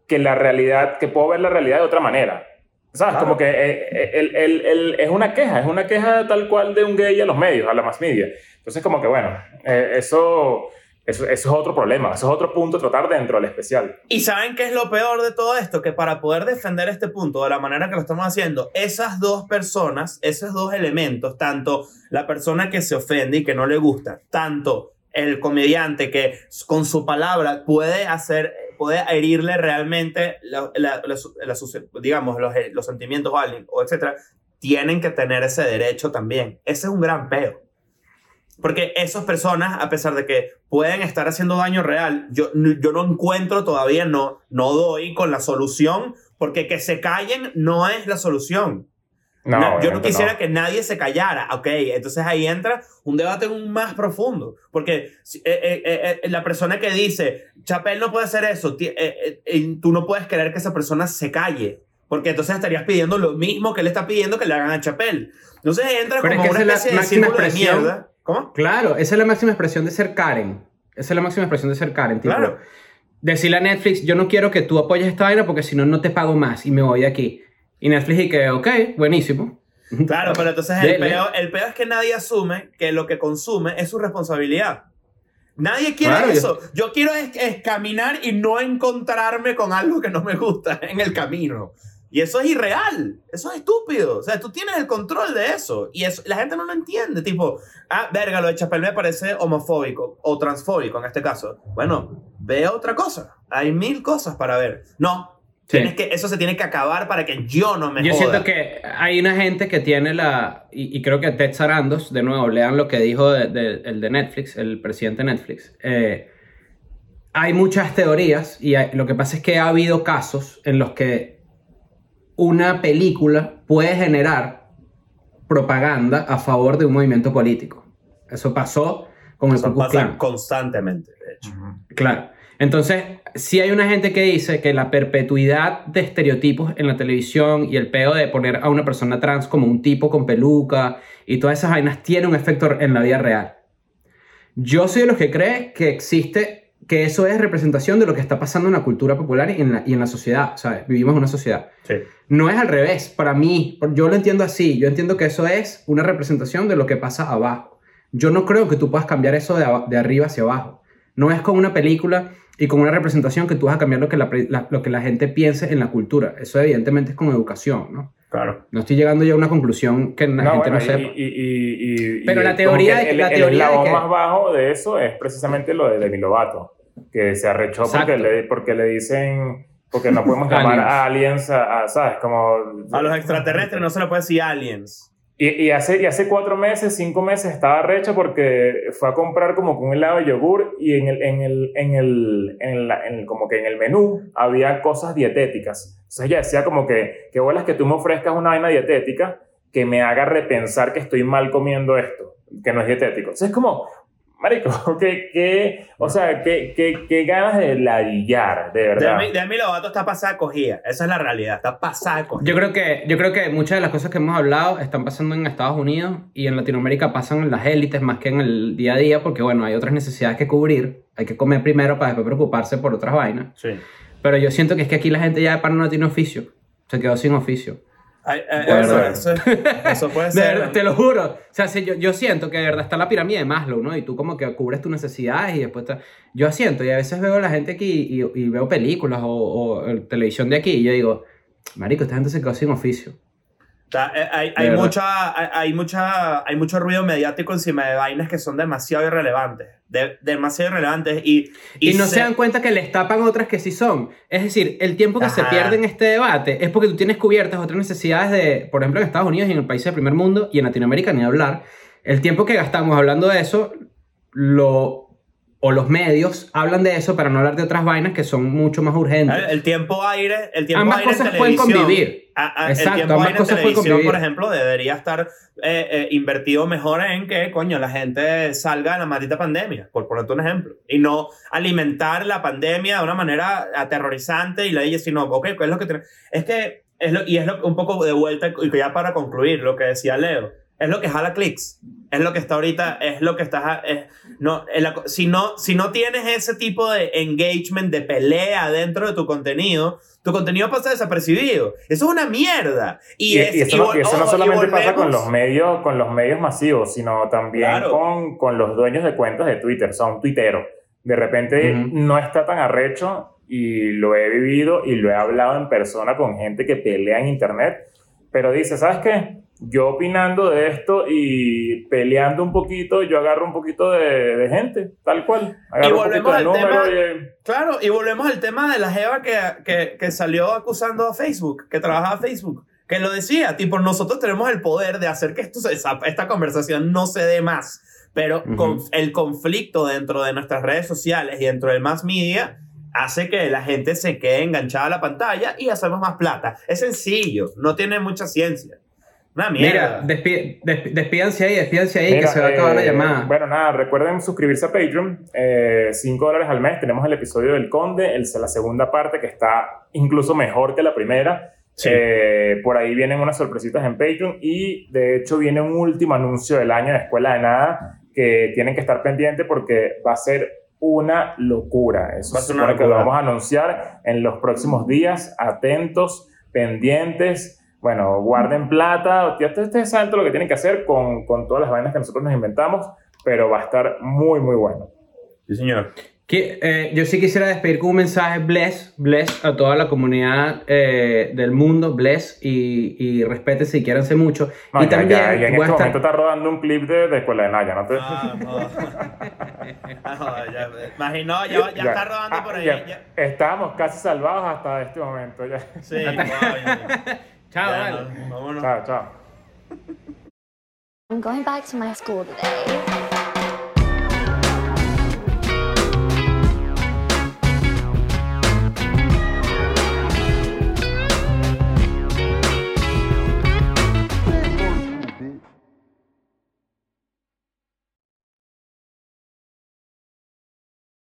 que la realidad, que puedo ver la realidad de otra manera. ¿Sabes? Claro. Como que eh, el- el- el- es una queja, es una queja tal cual de un gay a los medios, a la más media. Entonces, como que bueno, eh, eso, eso, eso es otro problema, eso es otro punto a tratar dentro del especial. Y saben qué es lo peor de todo esto, que para poder defender este punto de la manera que lo estamos haciendo, esas dos personas, esos dos elementos, tanto la persona que se ofende y que no le gusta, tanto el comediante que con su palabra puede hacer, puede herirle realmente, la- digamos, los, los sentimientos a alguien, o etcétera, tienen que tener ese derecho también. Ese es un gran peo. Porque esas personas, a pesar de que pueden estar haciendo daño real, yo, yo no encuentro todavía, no, no doy con la solución, porque que se callen no es la solución. No, Na- yo no quisiera que nadie se callara. Ok, entonces ahí entra un debate aún más profundo. Porque eh, eh, eh, la persona que dice, Chapel no puede hacer eso, tú no puedes querer que esa persona se calle. Porque entonces estarías pidiendo lo mismo que él está pidiendo que le hagan a Chapel. Entonces entra Pero es como que una es la de máxima círculo de mierda. ¿Cómo? Claro, esa es la máxima expresión de ser Karen. Esa es la máxima expresión de ser Karen. Tipo, Claro. Decirle a Netflix, yo no quiero que tú apoyes esta vaina porque si no, no te pago más y me voy de aquí. Y Netflix y que, ok, buenísimo. Claro, pero entonces el peor, el peor es que nadie asume que lo que consume es su responsabilidad. Nadie quiere Claro, yo- eso. Yo, quiero es, es caminar y no encontrarme con algo que no me gusta <laughs> en el camino. Y eso es irreal. Eso es estúpido. O sea, tú tienes el control de eso. Y eso, la gente no lo entiende. Tipo, ah, verga, lo de Chapel me parece homofóbico o transfóbico en este caso. Bueno, ve otra cosa. Hay mil cosas para ver. No. Sí. Tienes que, eso se tiene que acabar para que yo no me Yo joda. siento que hay una gente que tiene la. Y, y creo que Ted Sarandos, de nuevo, lean lo que dijo de- de- el de Netflix, el presidente de Netflix. eh, hay muchas teorías y hay- lo que pasa es que ha habido casos en los que una película puede generar propaganda a favor de un movimiento político. Eso pasó con el Ku Klux pasa Klan. constantemente, de hecho. Claro. Entonces, si hay una gente que dice que la perpetuidad de estereotipos en la televisión y el peo de poner a una persona trans como un tipo con peluca y todas esas vainas tiene un efecto en la vida real. Yo soy de los que cree que existe, que eso es representación de lo que está pasando en la cultura popular y en la, y en la sociedad. O sea, vivimos en una sociedad. Sí. No es al revés, para mí, yo lo entiendo así, yo entiendo que eso es una representación de lo que pasa abajo. Yo no creo que tú puedas cambiar eso de, de arriba hacia abajo. No es con una película y con una representación que tú vas a cambiar lo que la, la- lo que la gente piense en la cultura. Eso evidentemente es con educación, ¿no? Claro. No estoy llegando yo a una conclusión que la No, gente bueno, no sepa. y, y- y- y- Pero y la teoría que de- el, la el teoría de eslabón que- más bajo de eso es precisamente lo de Demi Lovato, que se arrechó porque le, porque le dicen, porque no podemos <laughs> llamar a aliens, a, a, ¿sabes? Como... A los extraterrestres no se le puede decir aliens. Y, hace, cuatro meses, cinco meses estaba recha porque fue a comprar como que un helado de yogur y en el, en el, en el, en la- en- como que en el menú había cosas dietéticas. Entonces ella decía como que, qué bolas que tú me ofrezcas una vaina dietética que me haga repensar que estoy mal comiendo esto, que no es dietético. Entonces es como, marico, <laughs> que, que, o sea, que, que, que ganas de ladillar, de verdad. Demi, Demi Lovato está pasada de cogida. Esa es la realidad. Está pasada cogida. Yo creo, que, yo creo que muchas de las cosas que hemos hablado están pasando en Estados Unidos y en Latinoamérica pasan en las élites más que en el día a día porque, bueno, hay otras necesidades que cubrir. Hay que comer primero para después preocuparse por otras vainas. Sí. Pero yo siento que es que aquí la gente ya de no tiene oficio. Se quedó sin oficio. Ay, ay, eso, ser. eso- eso puede <laughs> De ser. verdad, te lo juro. O sea, si yo, yo siento que de verdad está la pirámide de Maslow, ¿no? Y tú como que cubres tus necesidades y después... te- Yo siento, y a veces veo a la gente aquí y, y veo películas o, o, eh, televisión de aquí y yo digo, marico, esta gente se quedó sin oficio. Está- eh, hay, hay, mucha, hay, hay mucha, hay mucho ruido mediático encima de vainas que son demasiado irrelevantes. De- demasiado irrelevantes. Y, Y, no se... dan cuenta que les tapan otras que sí son. Es decir, el tiempo que se Ajá. pierde en este debate es porque tú tienes cubiertas otras necesidades de, por ejemplo, en Estados Unidos y en el país del primer mundo y en Latinoamérica ni hablar. El tiempo que gastamos hablando de eso, lo o los medios hablan de eso para no hablar de otras vainas que son mucho más urgentes. El, el tiempo aire, el tiempo Ambas aire en cosas pueden televisión. convivir. a- a- Exacto, el tiempo ambas aire en cosas pueden televisión, por ejemplo, debería estar eh, eh, invertido mejor en que, coño, la gente salga de la maldita pandemia, por ponerte un ejemplo. Y no alimentar la pandemia de una manera aterrorizante y la ella, sino, ok, ¿qué es lo que tenemos? Es que, es lo, y es lo, un poco de vuelta, y ya para concluir, lo que decía Leo, es lo que jala clics. Es lo que está ahorita, es lo que está... es- no, en la- si, no, si no tienes ese tipo de engagement, de pelea dentro de tu contenido, tu contenido pasa desapercibido. Eso es una mierda. Y, Y, es, y eso, y no, eso no ojo, solamente pasa con los medios, con los medios masivos, sino también Claro. con, con los dueños de cuentas de Twitter, o sea, un tuitero. De repente Ujú. no está tan arrecho y lo he vivido y lo he hablado en persona con gente que pelea en internet, pero dice, ¿sabes qué? Yo opinando de esto y peleando un poquito, yo agarro un poquito de, de gente, tal cual. Agarro un volvemos al tema- y... Claro, y volvemos al tema de la Jeva que, que, que salió acusando a Facebook, que trabajaba Facebook, que lo decía, tipo, nosotros tenemos el poder de hacer que esto esta conversación no se dé más. pero con- el conflicto dentro de nuestras redes sociales y dentro del mass media hace que la gente se quede enganchada a la pantalla y hacemos más plata. Es sencillo, no tiene mucha ciencia. Una mierda. Mira, despi- despi- despídanse ahí, despídanse ahí, que Mira, se va a acabar la eh, llamada. Bueno, nada, recuerden suscribirse a Patreon. 5 dólares al mes. Tenemos el episodio del Conde, el, la segunda parte que está incluso mejor que la primera. Sí. Eh, por ahí vienen unas sorpresitas en Patreon y de hecho viene un último anuncio del año de Escuela de Nada que tienen que estar pendientes porque va a ser una locura. Eso Va a se ser una supone que lo vamos a anunciar en los próximos días. Atentos, pendientes. Bueno, guarden plata. Ya ustedes, saben todo lo que tienen que hacer con, con todas las vainas que nosotros nos inventamos, pero va a estar muy, muy bueno. Sí, señor. Que, eh, yo sí quisiera despedir con un mensaje bless, bless a toda la comunidad eh, del mundo, bless y, y respétense y quiéranse mucho. No, y ya, también ya, ya en este estar- momento está rodando un clip de, de Escuela de Naya, ¿no? te- Ah, no. <laughs> Ah, no, ya, imagino, ya, ya está rodando Ah, por ahí. ya. ya. Estábamos casi salvados hasta este momento. Ya. Sí, coño. Chao, Ya, vale. no, vámonos. Chao, chao. I'm going back to my school today.